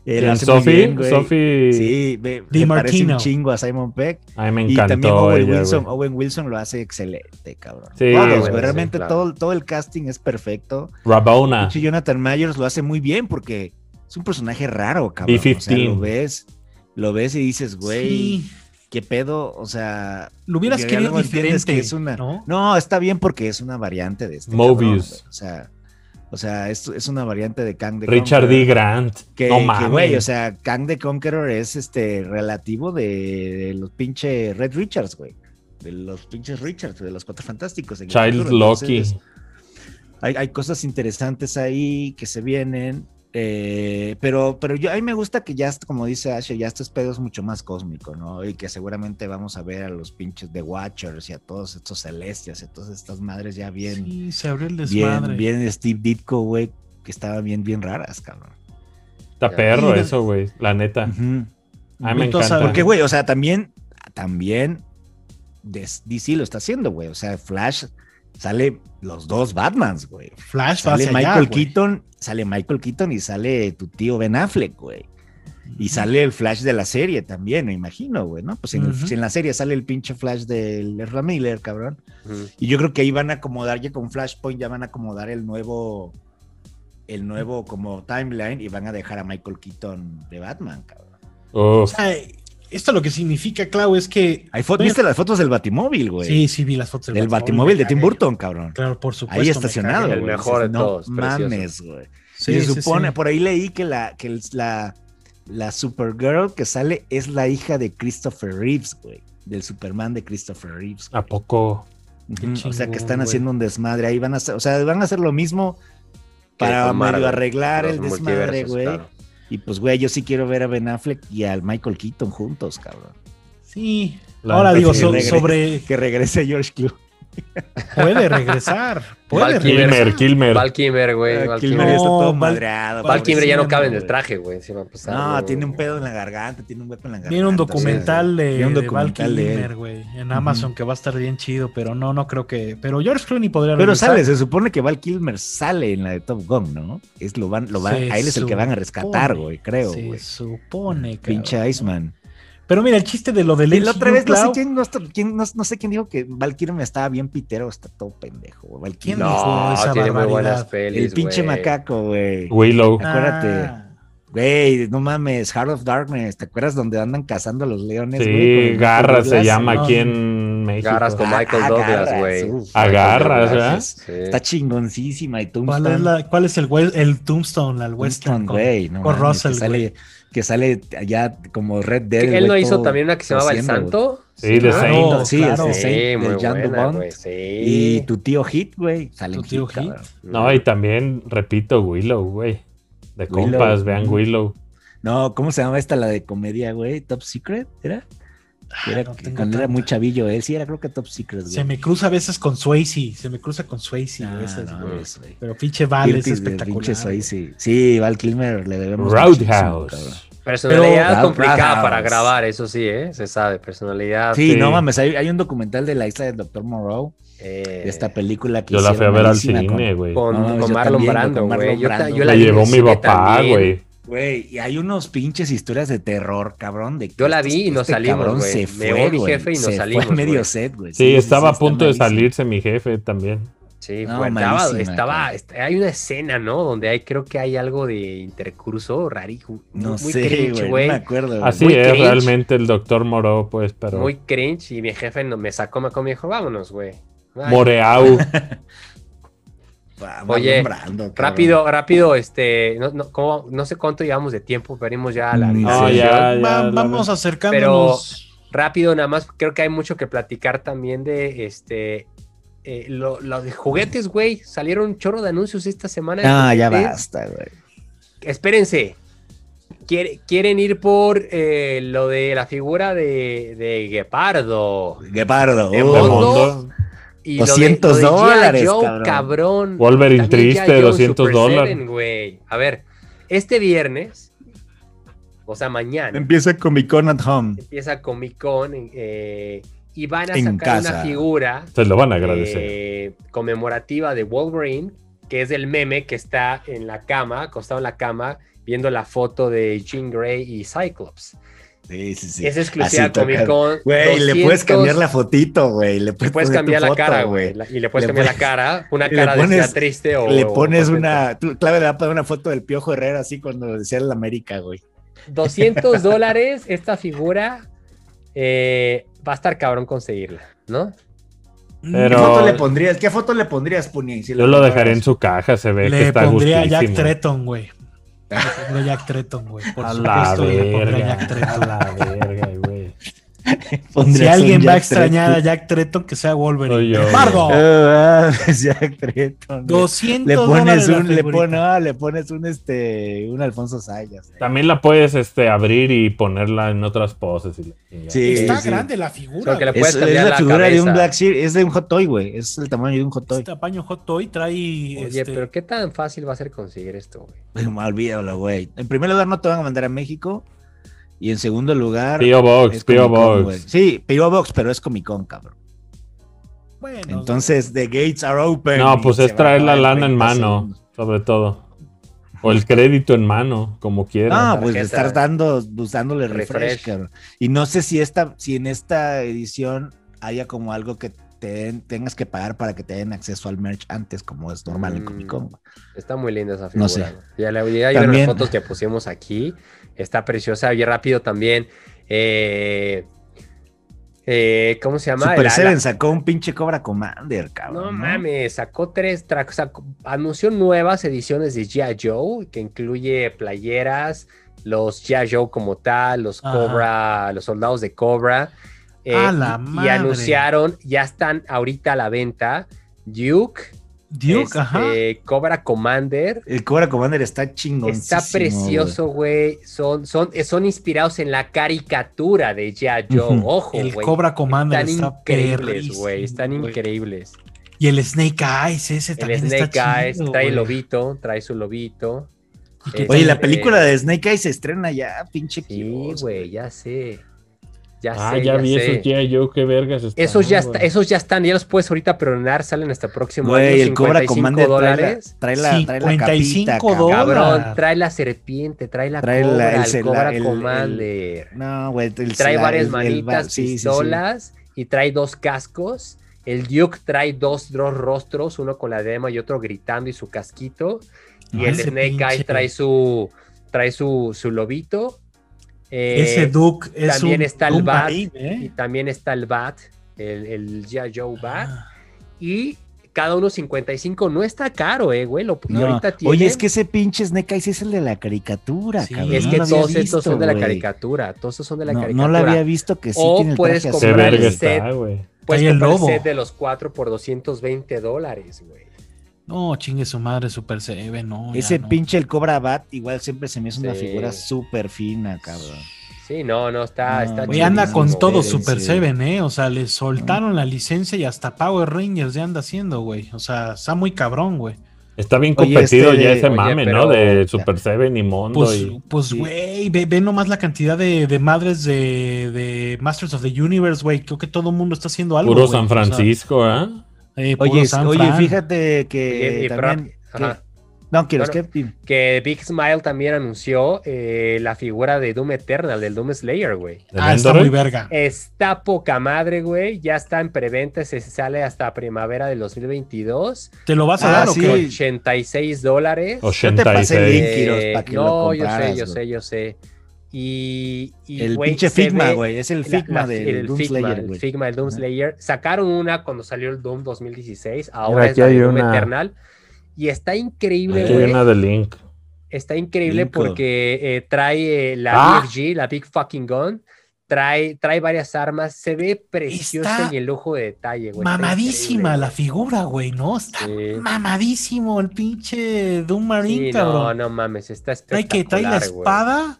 Eh, Sophie, Sophie. Sí, me, me parece un chingo a Simon Peck. A mí me encantó. Y también Owen Wilson. Owen Wilson lo hace excelente, cabrón. Sí, realmente todo, todo el casting es perfecto. Rabona. Jonathan Myers lo hace muy bien porque es un personaje raro, cabrón. O sea, lo ves, lo ves y dices, güey. Sí ¿qué pedo? O sea, lo hubieras querido diferente. es una, ¿no? está bien porque es una variante de este. Mobius. o sea, o sea, es, es, una variante de Kang de Richard D. Grant. Que, no güey, o sea, Kang de Conqueror es este relativo de, los pinches Red Richards, güey. De los pinches Richards, de los Cuatro Fantásticos. Child Loki. Hay, hay, cosas interesantes ahí que se vienen. Eh, pero, pero yo, a mí me gusta que ya, como dice Ashe, ya este pedo es mucho más cósmico, ¿no? Y que seguramente vamos a ver a los pinches de Watchers y a todos estos celestias y a todas estas madres ya bien. Sí, se abrió el desmadre. Bien, bien Steve Ditko, güey, que estaban bien, bien raras, cabrón. Está perro eso, güey, la neta. A mí me encanta. Porque, güey, o sea, también, también DC lo está haciendo, güey. O sea, Flash sale los dos Batmans, güey. Flash sale Michael Keaton, sale Michael Keaton y sale tu tío Ben Affleck, güey. Y sale el Flash de la serie también, me imagino, güey, ¿no? Pues en, la serie sale el pinche Flash del Ezra Miller, cabrón. Y yo creo que ahí van a acomodar, ya con Flashpoint ya van a acomodar el nuevo, el nuevo como timeline y van a dejar a Michael Keaton de Batman, cabrón. O sea, esto lo que significa, Clau, es que. Hay ¿Viste las fotos del Batimóvil, güey? Sí, sí, vi las fotos del, Batimóvil. de Tim Burton, cabrón. Claro, por supuesto. Ahí estacionado. El mejor de todos. No mames, güey. se supone, por ahí leí que la, que la, la Supergirl que sale es la hija de Christopher Reeves, güey. Del Superman de Christopher Reeves. ¿A poco? o sea que están haciendo un desmadre. Ahí van a hacer, o sea, van a hacer lo mismo para medio arreglar el desmadre, güey. Y pues, güey, yo sí quiero ver a Ben Affleck y al Michael Keaton juntos, cabrón. Sí. Ahora digo, sobre. Que regrese George Clooney. Puede regresar. Puede Val Kilmer, Kilmer. Val Kilmer, güey. Val Kilmer está todo madreado. Val Kilmer ya no cabe en el traje, güey. no, tiene un pedo en la garganta, tiene un hueco en la garganta. Tiene un documental de, un documental de Val Kilmer, güey. En Amazon que va a estar bien chido, pero no, no creo que. Pero George Clooney podría Pero sale, se supone que Val Kilmer sale en la de Top Gun, ¿no? Es lo van, lo van, a él es el que van a rescatar, güey, creo. Se supone, que. Pinche Iceman. Pero mira, el chiste de lo del Y la otra vez no sé quién, no, quién no, sé quién dijo que Valkyrie me estaba bien pitero, está todo pendejo. ¿Quién no, esa tiene muy buenas pelis, El pinche macaco, güey. Willow. Acuérdate. Ah. Güey, no mames, Heart of Darkness, ¿te acuerdas donde andan cazando a los leones? Sí, Garras se llama aquí en México. Garras con Michael ah, Douglas, güey. Agarras, ¿verdad? Está chingoncísima. Y Tombstone. ¿Cuál es, el, el Tombstone, el Western? güey, no con Russell, güey que sale allá como Red Dead. ¿Él no hizo también una que se llamaba El Santo? Sí, de Saint. sí, claro. es sí, muy Bond. Sí. Y tu tío Hit, güey. Sale tu tío Hit. No, y también, repito, Willow, güey. De compas, vean Willow. No, ¿cómo se llama esta, la de comedia, güey? ¿Top Secret? ¿Era? Era, cuando era muy chavillo él, sí, era creo que Top Secret. Se me cruza a veces con Swayze, se me cruza con Swayze a veces, güey. Pero pinche Val es espectacular. Pinche Swayze. Sí, Val Kilmer le debemos. Roadhouse. Personalidad complicada para grabar, eso sí, ¿eh? Se sabe, personalidad. Sí, no mames, hay, un documental de la isla del Dr. Moreau. Eh, de esta película que Yo la fui a ver al cine, güey. Con, con, Marlon Brando, güey. Yo, la, llevó mi papá, güey. Güey, y hay unos pinches historias de terror, cabrón. De Yo la vi y nos este salimos, güey. Se fue, mi jefe y nos se salimos. Fue medio set, güey. Sí, estaba a punto de salirse mi jefe también. Sí, fue, estaba, hay una escena, ¿no? Donde hay, creo que hay algo de intercurso rarijo. No sé, güey, no me acuerdo. Así es realmente el doctor Moro, pues, pero... Muy cringe y mi jefe me sacó, me, me dijo, vámonos, güey. Moreau. Oye, rápido, rápido, este, no, no, no, sé cuánto llevamos de tiempo, venimos ya a la... No, ya, vamos acercándonos. Pero rápido, nada más, creo que hay mucho que platicar también de, este, eh, los juguetes, güey, salieron un chorro de anuncios esta semana. Ah, ya basta, güey. Espérense. quieren ir por eh, lo de la figura de, de Guepardo. Guepardo. De uh, y 200 dólares, cabrón. Wolverine triste, 200 dólares. A ver, este viernes, o sea, mañana. Empieza Comic Con at Home. Empieza Comic Con eh, y van a sacar una figura. Se lo van a agradecer. Eh, conmemorativa de Wolverine, que es el meme que está en la cama, acostado en la cama, viendo la foto de Jean Grey y Cyclops. Sí, sí, sí. Es exclusiva Comic Con. Güey, le puedes cambiar la fotito, güey. Le puedes, cambiar la cara, güey. Y le puedes cambiar la cara. Una cara de triste o. Le pones una. clave le va a poner una foto del Piojo Herrera así cuando decía la América, güey. 200 dólares esta figura. Eh, va a estar cabrón conseguirla, ¿no? Pero... ¿Qué foto le pondrías? ¿Qué foto le pondrías, Puni? Yo lo dejaré en su caja, se ve que está pondría a Jack Tretton, güey. Le pongo Jack Tretton, güey. Por a supuesto, la le pondría Jack Tretton. A la verga. si alguien va a extrañar a Jack Tretton, que sea Wolverine. ¡Embargo! Ah, Jack Tretton. 200 le pones un, le, le pones un este un Alfonso Sayas. También la puedes este abrir y ponerla en otras poses. sí, está grande la figura. es, la, figura de un Black Series, es de un Hot Toy, güey. Es el tamaño de un Hot Toy. Es tamaño Hot Toy trae. Oye, este... pero qué tan fácil va a ser conseguir esto, güey. Olvídalo, güey. En primer lugar, no te van a mandar a México. Y en segundo lugar. P.O. Box, P.O. Box. Sí, P.O. Box, pero es Comic Con, cabrón. Bueno. Entonces, the gates are open. No, pues es traer la lana en mano, sobre todo. O el crédito en mano, como quieras. Ah, pues estar dando, pues, dándole refresh, refresh. Y no sé si esta, si en esta edición haya como algo que te tengas que pagar para que te den acceso al merch antes, como es normal en Comic Con. Mm, está muy linda esa figura. No sé. Ya le voy a ver las fotos que pusimos aquí está preciosa. Y rápido también. Eh, eh, ¿Cómo se llama? Super Seven sacó un pinche Cobra Commander, cabrón. No, mames, sacó tres tracks. anunció nuevas ediciones de G.I. Joe, que incluye playeras, los G.I. Joe como tal, los Cobra, los soldados de Cobra. Eh, y, y, anunciaron, ya están ahorita a la venta, Duke, Duke, este, ajá. Cobra Commander. El Cobra Commander está chingón. Está precioso, güey. Son, son, son inspirados en la caricatura de Ya Joe. Ojo, güey. El Cobra Commander Están increíbles, güey. Están increíbles. Y el Snake Eyes, ese también el Snake Eyes, trae el lobito, trae su lobito. Oye, la película de Snake Eyes se estrena ya, pinche Sí, güey, ya sé. Ya ah, ya, vi esos ya yo, qué vergas están, Esos ya, está, esos ya están, ya los puedes ahorita pregonar, salen hasta el próximo güey, el Cobra Commander dólares. Trae la, trae la, capita, cabrón. trae la serpiente, trae la trae cobra, el, Cobra Commander. no, güey. Trae varias manitas, pistolas y trae dos cascos. El Duke trae dos, dos rostros, uno con la dema y otro gritando y su casquito. Y el Snake Eye trae su trae su, su lobito ese eh, Duke es también está el Bat ¿eh? y también está el Bat, el, el G.I. Joe Bat. Ah. Y cada uno 55 no está caro, eh, güey. Lo, ahorita tiene... Oye, es que ese pinche Snake Eyes es el de la caricatura, cabrón. Es que todos estos son de la caricatura. Todos estos son de la caricatura. No lo había visto que sí o tiene el puedes comprar el set. puedes comprar el set de los cuatro por 220 dólares, güey. No, chingue su madre, Super CB, no. Ese pinche el Cobra Bat, igual siempre se me hizo una figura súper fina, cabrón. Sí, no, no, está. está y anda con todo Super Seven, ¿eh? O sea, le soltaron la licencia y hasta Power Rangers ya anda haciendo, güey. O sea, está muy cabrón, güey. Está bien competido este ya ese mame, ¿no? De Super Seven y Mondo. Pues, pues güey, ve, nomás la cantidad de, madres de, Masters of the Universe, güey. Creo que todo el mundo está haciendo algo. Puro San Francisco, ¿eh? Eh, oye, oye, fíjate que también. no, quiero que, que Big Smile también anunció eh, la figura de Doom Eternal, del Doom Slayer, güey. Ah, está muy verga. Está poca madre, güey. Ya está en preventa, se sale hasta primavera del 2022. ¿Te lo vas a dar o qué? 86 dólares. 86. no, yo sé, yo sé, yo sé. Y, el pinche Figma, güey. Es el Figma del Doom Slayer. El Figma del Doom Slayer. Sacaron una cuando salió el Doom 2016. Ahora es la Doom Eternal. Y está increíble, güey. una de Link. Está increíble porque eh, trae eh, la BFG, la Big Fucking Gun. Trae, trae varias armas. Se ve preciosa y el ojo de detalle, güey. Mamadísima la figura, güey, ¿no? Está mamadísimo el pinche Doom Marine, cabrón. No, no mames, está espectacular. Trae que trae la espada.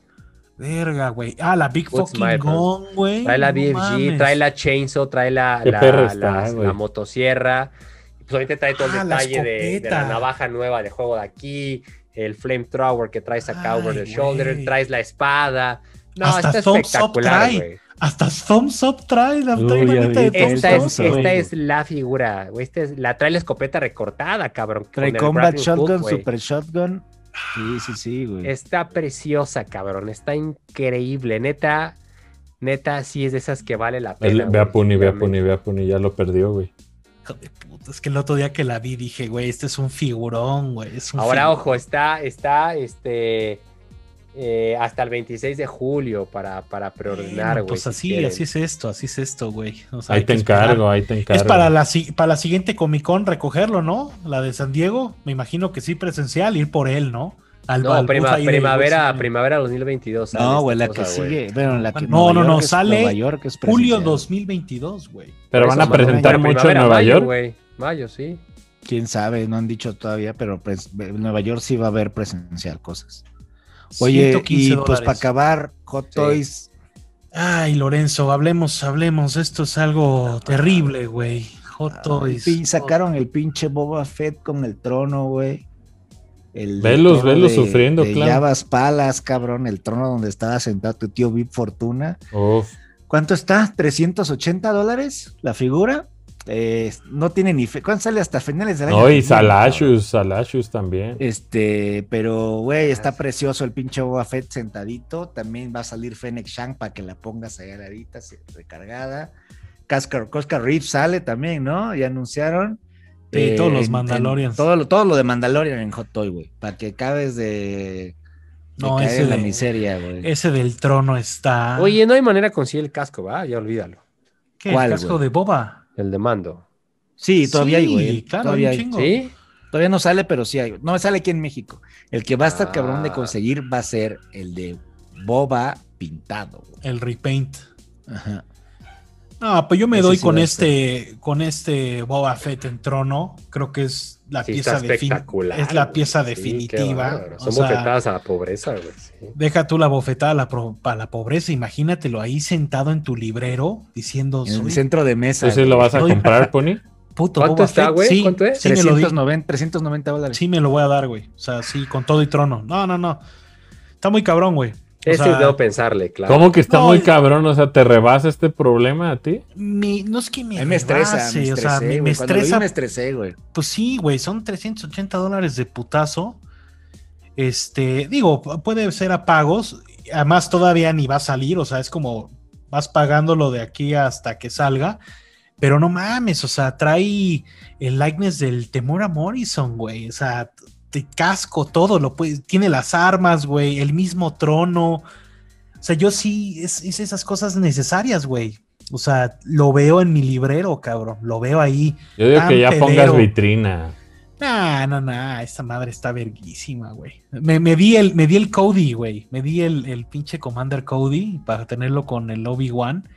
Verga, güey. Ah, la Big Fucking Gun, güey. Trae la BFG, trae la Chainsaw, trae la, la, la, motosierra. Pues ahorita trae todo el ah, detalle de, la navaja nueva de juego de aquí, el flamethrower que traes acá over the shoulder, traes la espada. No, Hasta está espectacular, güey. Hasta Thumbs Up trae la de esta, es, esta es la figura, güey. Esta es, la trae la escopeta recortada, cabrón. Trae Combat Shotgun, Super Shotgun Sí, sí, sí, güey. Está preciosa, cabrón. Está increíble. Neta, neta, sí es de esas que vale la pena. ve a Puni, ve a Puni, ve a Puni. Ya lo perdió, güey. Hijo de puta, es que el otro día que la vi dije, güey, este es un figurón, güey. Ahora, ojo, está, está, este eh, hasta el 26 de julio para, para preordenar, güey. pues así, así es esto, así es esto, güey. ahí te encargo, ahí te encargo. Es para la, para la siguiente Comic Con recogerlo, ¿no? La de San Diego, me imagino que sí, presencial, ir por él, ¿no? no, primavera, primavera 2022. No, güey, la que sigue. la que no, no, no, sale York, es julio 2022, güey. Pero van a presentar mucho en Nueva York. Güey. Mayo, sí. Quién sabe, no han dicho todavía, pero pues, en Nueva York sí va a haber presencial cosas. Oye, y pues para acabar, Hot Toys. Ay, Lorenzo, hablemos, hablemos. Esto es algo terrible, güey. Hot Toys. Y sacaron el pinche Boba Fett con el trono, güey. El velos, velos sufriendo, de claro. Palas, cabrón, el trono donde estaba sentado tu tío Vip Fortuna. ¿Cuánto está? ¿380 dólares la figura? Eh, no tiene ni fe. ¿Cuándo sale hasta finales del año? No, y Salashus, Salashus también. Este, pero, güey, está precioso el pinche Boba Fett sentadito. También va a salir Fennec Shang para que la pongas ahí ahorita, recargada. Cascar, Coscar Reeves sale también, ¿no? Ya anunciaron. Sí, todos los Mandalorians. todo, lo, todo lo de Mandalorian en Hot Toy, güey. Para que acabes de. no, ese de la miseria, güey. Ese del trono está. Oye, no hay manera de conseguir el casco, ¿va? Ya olvídalo. ¿Qué? ¿El casco de Boba? El de mando. Sí, todavía hay, güey. Claro, todavía hay. ¿Sí? Todavía no sale, pero sí hay. No sale aquí en México. El que va a estar cabrón de ah. conseguir va a ser el de Boba pintado. El repaint. Ajá. No, pues yo me doy con este, con este Boba Fett en trono. Creo que es la pieza definitiva. Es la pieza definitiva. Son bofetadas a la pobreza, güey. Deja tú la bofetada a la, la, pobreza. Imagínatelo ahí sentado en tu librero diciendo. En el centro de mesa. ¿Entonces lo vas a comprar, Pony? Puto ¿Cuánto está, güey? ¿Cuánto es? 390, 390 dólares. Sí, me lo voy a dar, güey. O sea, sí, con todo y trono. No, no, no. Está muy cabrón, güey. Ese debo pensarle, claro. ¿Cómo que está muy cabrón? O sea, ¿te rebasa este problema a ti? no es que me, me estresa, me o sea, me, estresa. me estresé, güey. Pues sí, güey, son 380 dólares de putazo. Este, digo, puede ser a pagos. Además, todavía ni va a salir, o sea, es como vas pagándolo de aquí hasta que salga. Pero no mames, o sea, trae el likeness del Temora Morrison, güey. O sea, de casco, todo, lo puede, tiene las armas, güey, el mismo trono. O sea, yo sí, es, esas cosas necesarias, güey. O sea, lo veo en mi librero, cabrón. Lo veo ahí. Yo digo que ya pongas vitrina. Nah, no, no, esta madre está verguísima, güey. Me, me, di el, me di el Cody, güey. Me di el, el pinche Commander Cody para tenerlo con el Obi-Wan.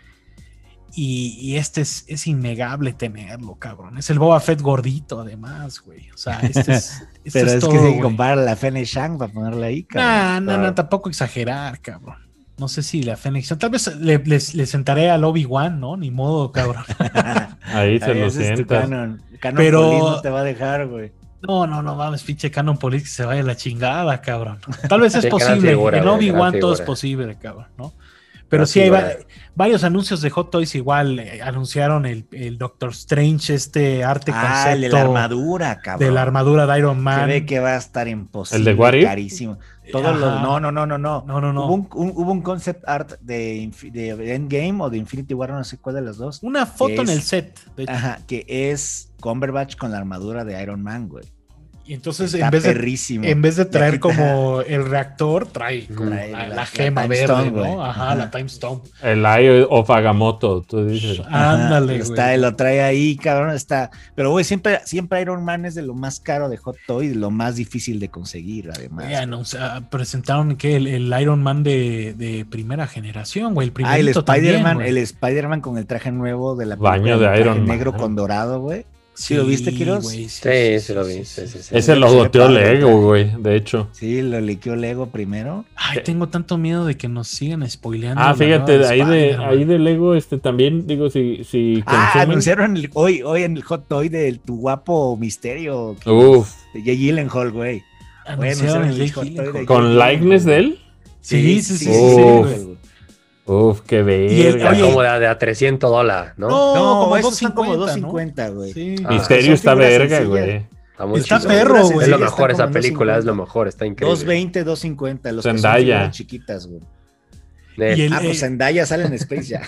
Y, este es, es, innegable tenerlo, cabrón. Es el Boba Fett gordito, además, güey. O sea, este es. Este Pero es, que se compara la Fennec Shang para ponerle ahí, cabrón. No, no, no, tampoco exagerar, cabrón. No sé si la Fennec Shang. Tal vez le, le, sentaré al Obi-Wan, ¿no? Ni modo, cabrón. ahí se lo sienta. Canon, Pero... no te va a dejar, güey. No, no, no mames, pinche Canon Police que se vaya a la chingada, cabrón. Tal vez es posible. en Obi-Wan todo es posible, cabrón, ¿no? Pero sí hay varios anuncios de Hot Toys igual. Eh, anunciaron el, Doctor Strange, este arte ah, concepto. de la armadura, cabrón. De la armadura de Iron Man. Se ve que va a estar imposible. ¿El de Wari? Carísimo. Todos los, no, no, no, no, no. No, no, no. Hubo un, hubo un concept art de, de, Endgame o de Infinity War, no sé cuál de los dos. Una foto en el set. Ajá, que es Cumberbatch con la armadura de Iron Man, güey. Y entonces en vez, de, en vez de traer como el reactor, trae, la, gema verde, ¿no? Ajá, la Time Stone. El Eye of Agamotto, tú dices. Ándale, Está, lo trae ahí, cabrón, está. Pero, güey, siempre, siempre Iron Man es de lo más caro de Hot Toy, de lo más difícil de conseguir, además. o sea, presentaron que el, Iron Man de, de, primera generación, güey, el primer Ah, el Spider-Man, el Spider-Man con el traje nuevo de la Baño de Iron Man. negro con dorado, güey. ¿Sí, lo viste, Kiros? sí, sí, lo vi. Ese lo goteó Lego, güey, de hecho. Sí, lo liqueó Lego primero. Ay, tengo tanto miedo de que nos sigan spoileando. Ah, fíjate, ahí de, ahí de Lego, este también, digo, si, si Ah, anunciaron hoy, hoy en el Hot Toy del tu guapo misterio. Uf. De Jay Gyllenhaal, güey. Anunciaron el Hot Toy ¿Con likeness de él? Sí, sí, sí. sí, Uf, qué verga. Oye, como de, a 300 dólares, ¿no? No, no como, están como 250, güey. Sí. Ah, Misterio está verga, güey. Está, perro, güey. Es lo mejor esa película, es lo mejor, está increíble. 220, 250, los Zendaya. que son chiquitas, güey. ah, pues Zendaya sale en Space ya.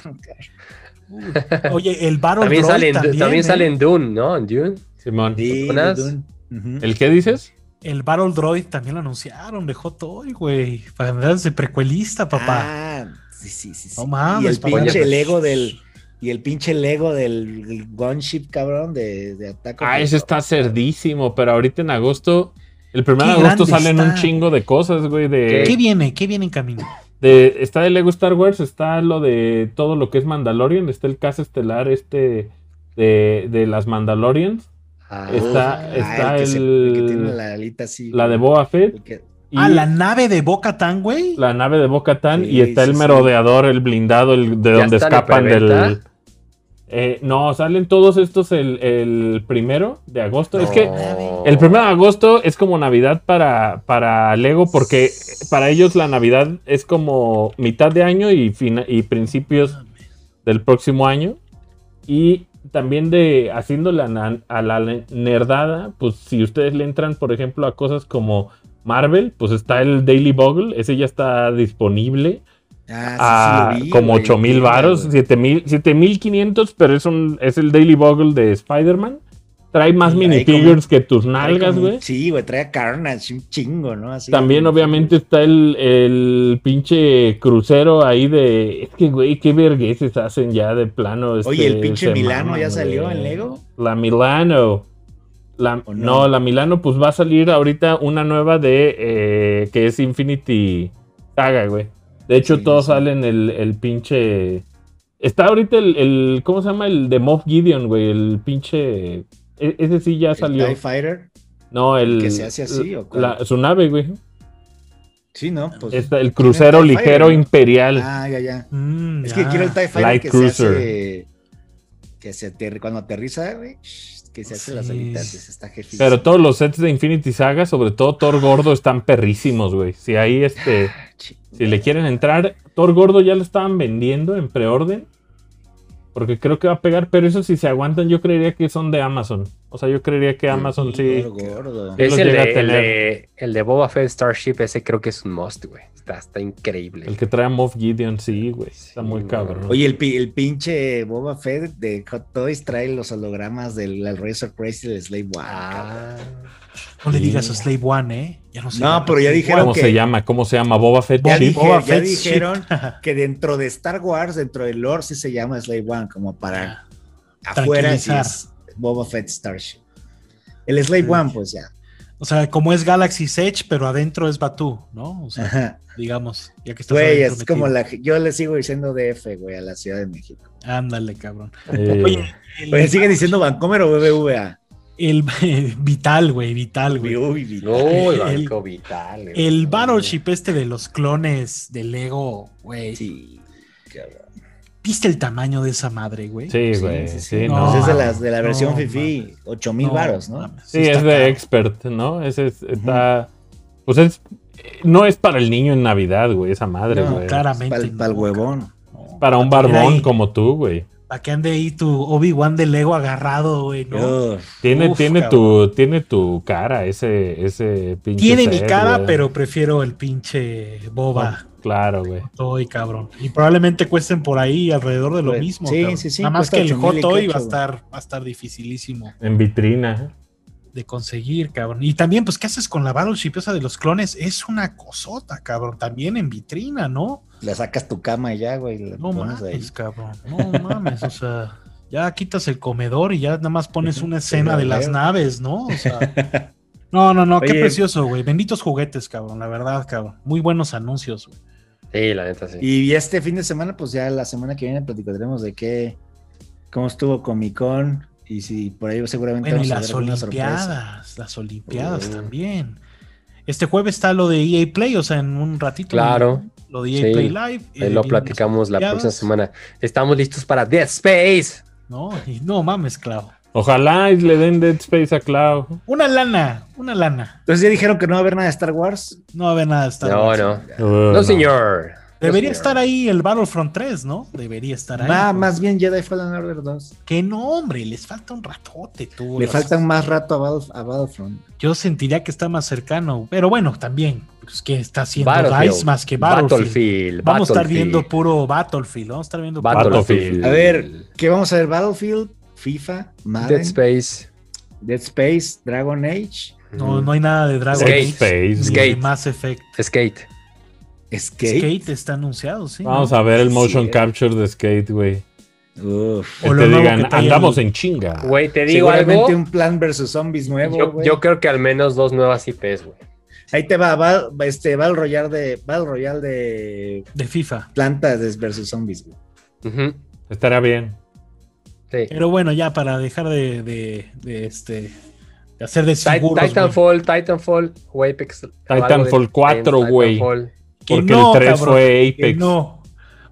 Oye, el Battle también Droid sale también, también ¿eh? sale en Dune, ¿no? En Dune. Simón. Sí, Dune. ¿El qué dices? El Battle Droid también lo anunciaron, dejó todo, güey. Para darse precuelista, papá. Ah, Sí, sí, sí. y el pinche Lego del. Y el pinche Lego del Gunship, cabrón, de, de Ah, ese está cerdísimo, pero ahorita en agosto. El primero de agosto salen un chingo de cosas, güey. De... ¿Qué viene? ¿Qué viene en camino? De, está el Lego Star Wars, está lo de todo lo que es Mandalorian, está el caso estelar este de, de las Mandalorians. Ah, está, ah, está el, la, de Boa Fett. Ah, la nave de Boca Tan, güey. La nave de Boca Tan y está el merodeador, el blindado, el de donde escapan del. Eh, no, salen todos estos el, primero de agosto. Es que el primero de agosto es como Navidad para, para Lego, porque para ellos la Navidad es como mitad de año y, y principios del próximo año. Y también de haciéndole a la nerdada, pues si ustedes le entran, por ejemplo, a cosas como Marvel, pues está el Daily Bugle, ese ya está disponible. Ah, a como 8000 varos, 7500, pero es un es el Daily Bugle de Spider-Man. Trae más minifigures que tus nalgas, güey. Sí, güey, trae a Carnage, un chingo, ¿no? También, obviamente, está el, el, pinche crucero ahí de. Es que, güey, qué vergüenza hacen ya de plano. Oye, ¿el este, pinche Milano ya salió en Lego? La Milano. La, no? la Milano, pues va a salir ahorita una nueva de. Eh, que es Infinity Saga, güey. De hecho, todos salen el, el pinche Está ahorita el, ¿cómo se llama? El de Moff Gideon, güey, el pinche... E, ese sí ya salió. ¿El Fighter? No, el... ¿Que se hace así o Su nave, güey. Sí, ¿no? Pues, el crucero ligero imperial. Ah, ya, ya. Mm, es que quiero el TIE Fighter que se hace... Que se aterri... Cuando aterriza, güey que se hace las habitantes, está Pero todos los sets de Infinity Saga, sobre todo Thor Gordo, están perrísimos, güey. Si ahí este. Ah, si le quieren entrar, Thor Gordo ya lo estaban vendiendo en preorden. Porque creo que va a pegar, pero eso si se aguantan, yo creería que son de Amazon. O sea, yo creería que Amazon sí. Es el de, el, de, Boba Fett Starship, ese creo que es un must, güey. Está, está increíble. El que trae a Moff Gideon, sí, güey. Está muy cabrón. Oye, el, el, pinche Boba Fett de Hot Toys trae los hologramas del Razor Crazy del Slave One. Ah. No le digas a Slave One, ¿eh? Ya no, sé no pero ya dijeron ¿Cómo se llama? ¿Cómo se llama? Boba Fett. Ya, ya dijeron que dentro de Star Wars, dentro del lore, sí se llama Slave One, como para afuera es Boba Fett Starship. El Slave One, pues ya. O sea, como es Galaxy Edge, pero adentro es Batu, ¿no? O sea, digamos, ya que estás Güey, es como la. Yo le sigo diciendo DF, güey, a la Ciudad de México. Ándale, cabrón. Oye, el, sigue diciendo Vancomer o BBVA. El Vital, güey, Vital, güey. Uy, Vital. el, Vital. El Battleship este de los clones de Lego, güey. Sí, ¿Viste el tamaño de esa madre, güey? Sí, güey. Sí, no, pues es de, las, de la versión FIFI, 8000 varos, ¿no? Sí, es de Expert, ¿no? Ese está. Pues es. No es para el niño en Navidad, güey, esa madre, güey. claramente. Para el huevón. Para un barbón como tú, güey. Para que ande ahí tu Obi-Wan de Lego agarrado, güey, ¿no? Tiene, tiene, tu, tiene tu cara, ese, ese pinche. Tiene mi cara, pero prefiero el pinche Boba. Claro, güey. Toy, cabrón. Y probablemente cuesten por ahí alrededor de lo mismo. Sí, sí, sí. Nada más que el Hot Toy va a estar, va a estar dificilísimo. En vitrina. De conseguir, cabrón. Y también, pues, ¿qué haces con la Battleship esa de los clones? Es una cosota, cabrón. También en vitrina, ¿no? Le sacas tu cama y ya, güey. No mames, cabrón. No mames, o sea. Ya quitas el comedor y ya nada más pones una escena de las naves, ¿no? O sea. No, no, no, qué precioso, güey. Benditos juguetes, cabrón, la verdad, cabrón. Muy buenos anuncios, güey. Sí, la neta sí. Y este fin de semana, pues ya la semana que viene platicaremos de qué, cómo estuvo Comic Con y si por ahí seguramente bueno, y las Olimpiadas, las Olimpiadas también. Este jueves está lo de EA Play, o sea, en un ratito. Claro. Lo de EA Play Live. Ahí lo platicamos la próxima semana. Estamos listos para Dead Space. No, y no mames, Clau. Ojalá le den Dead Space a Cloud. Una lana, una lana. Entonces ya dijeron que no va a haber nada de Star Wars. No va a haber nada de Star Wars. No, no. No, señor. Debería estar ahí el Battlefront 3, ¿no? Debería estar ahí. Pues. más bien Jedi Fallen Order 2. Que no, hombre, les falta un ratote, tú. Le faltan más rato a, Battlefront. Yo sentiría que está más cercano, pero bueno, también. Pues que está haciendo DICE más que Battlefield. vamos a estar viendo puro Battlefield. Vamos a estar viendo Battlefield. A ver, ¿qué vamos a ver? Battlefield, FIFA, Madden, Dead Space, Dead Space, Dragon Age. No, no hay nada de Dragon Age. Space, Skate. Mass Effect. Skate. Skate. Skate está anunciado, sí. Vamos a ver el motion capture de Skate, güey. Uf. Que te digan, andamos en chinga. Güey, te digo algo. un plan versus zombies nuevo. Yo, yo, creo que al menos dos nuevas IPs, güey. Ahí te va, va, este, va el Royal de. Va el Royal de. De FIFA. Plantas versus zombies, güey. Estará bien. Pero bueno, ya para dejar de, de, este de hacer de seguros, Titanfall, Titanfall o Apex. Titanfall 4, güey. Porque el 3 fue Apex. No.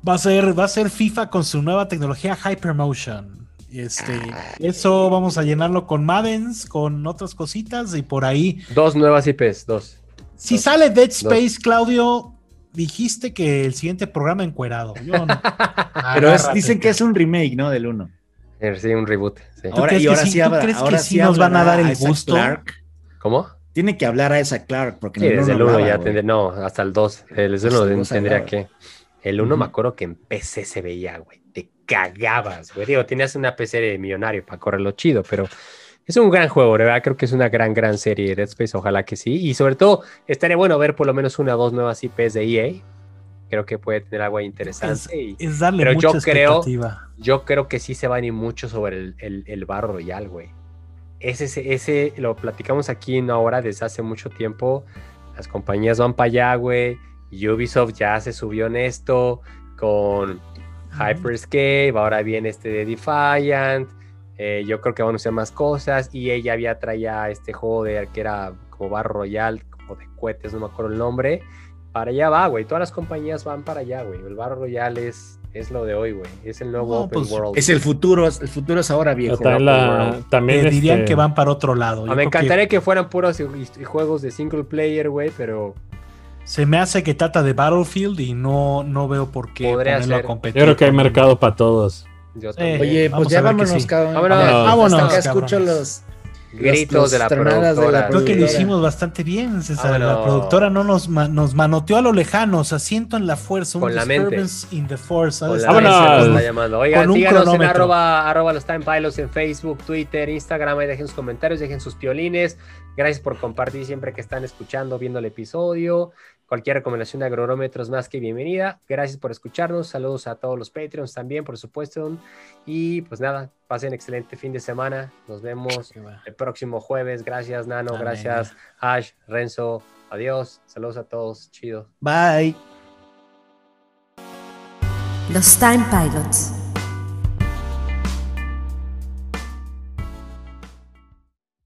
Va a ser, va a ser FIFA con su nueva tecnología Hypermotion. Este, ah. eso vamos a llenarlo con Maddens, con otras cositas y por ahí. Dos nuevas IPs, dos. Si sale Dead Space, Claudio, dijiste que el siguiente programa encuerado. Yo no. Pero dicen que es un remake, ¿no? Del 1. Sí, un reboot. Sí. Ahora, y ahora sí, ahora sí nos van a dar el gusto. ¿Cómo? Tiene que hablar a esa Clark. Porque sí, desde el 1 ya tendría, no, hasta el 2. El 1 tendría que. El 1 me acuerdo que en PC se veía, güey. Te cagabas, güey. Digo, tenías una PC de millonario para correrlo chido, pero es un gran juego, de verdad. Creo que es una gran, gran serie. Dead Space, ojalá que sí. Y sobre todo, estaría bueno ver por lo menos una o dos nuevas IPs de EA creo que puede tener algo interesante. Es, darle pero mucha yo creo, yo creo que sí se va a ir mucho sobre el, el, el barro royal, güey. Ese, ese, lo platicamos aquí en ahora desde hace mucho tiempo. Las compañías van para allá, güey. Ubisoft ya se subió en esto con Hyperscape, ahora viene este de Defiant. Eh, yo creo que van a anunciar más cosas. Y ella había traía este juego de que era como Bar Royal, como de cohetes, no me acuerdo el nombre. Para allá va, güey. Todas las compañías van para allá, güey. El Bar Royal es, es lo de hoy, güey. Es el nuevo Open pues, World. Es el futuro, el futuro es ahora viejo. también dirían este que van para otro lado. Ah, me encantaría que... fueran puros juegos de single player, güey, pero se me hace que trata de Battlefield y no, no veo por qué ponerlo a competir. Yo creo que hay mercado para todos. Oye, pues ya vámonos, cabrón. Vámonos, vámonos. escucho los gritos de, la productora. Creo que lo hicimos bastante bien, César. La productora no nos, nos manoteó a lo lejano, asiento en la fuerza, un Con la mente. in the force. Con la mente está llamando. Oigan, síganos en arroba, arroba los Time Pilots en Facebook, Twitter, Instagram, ahí dejen sus comentarios, dejen sus piolines. Gracias por compartir siempre que están escuchando, viendo el episodio. Cualquier recomendación de agronómetros más que bienvenida. Gracias por escucharnos. Saludos a todos los Patreons también, por supuesto. Y pues nada, pasen excelente fin de semana. Nos vemos el próximo jueves. Gracias, Nano. Gracias, Ash, Renzo. Adiós. Saludos a todos. Chido. Bye. Los Time Pilots.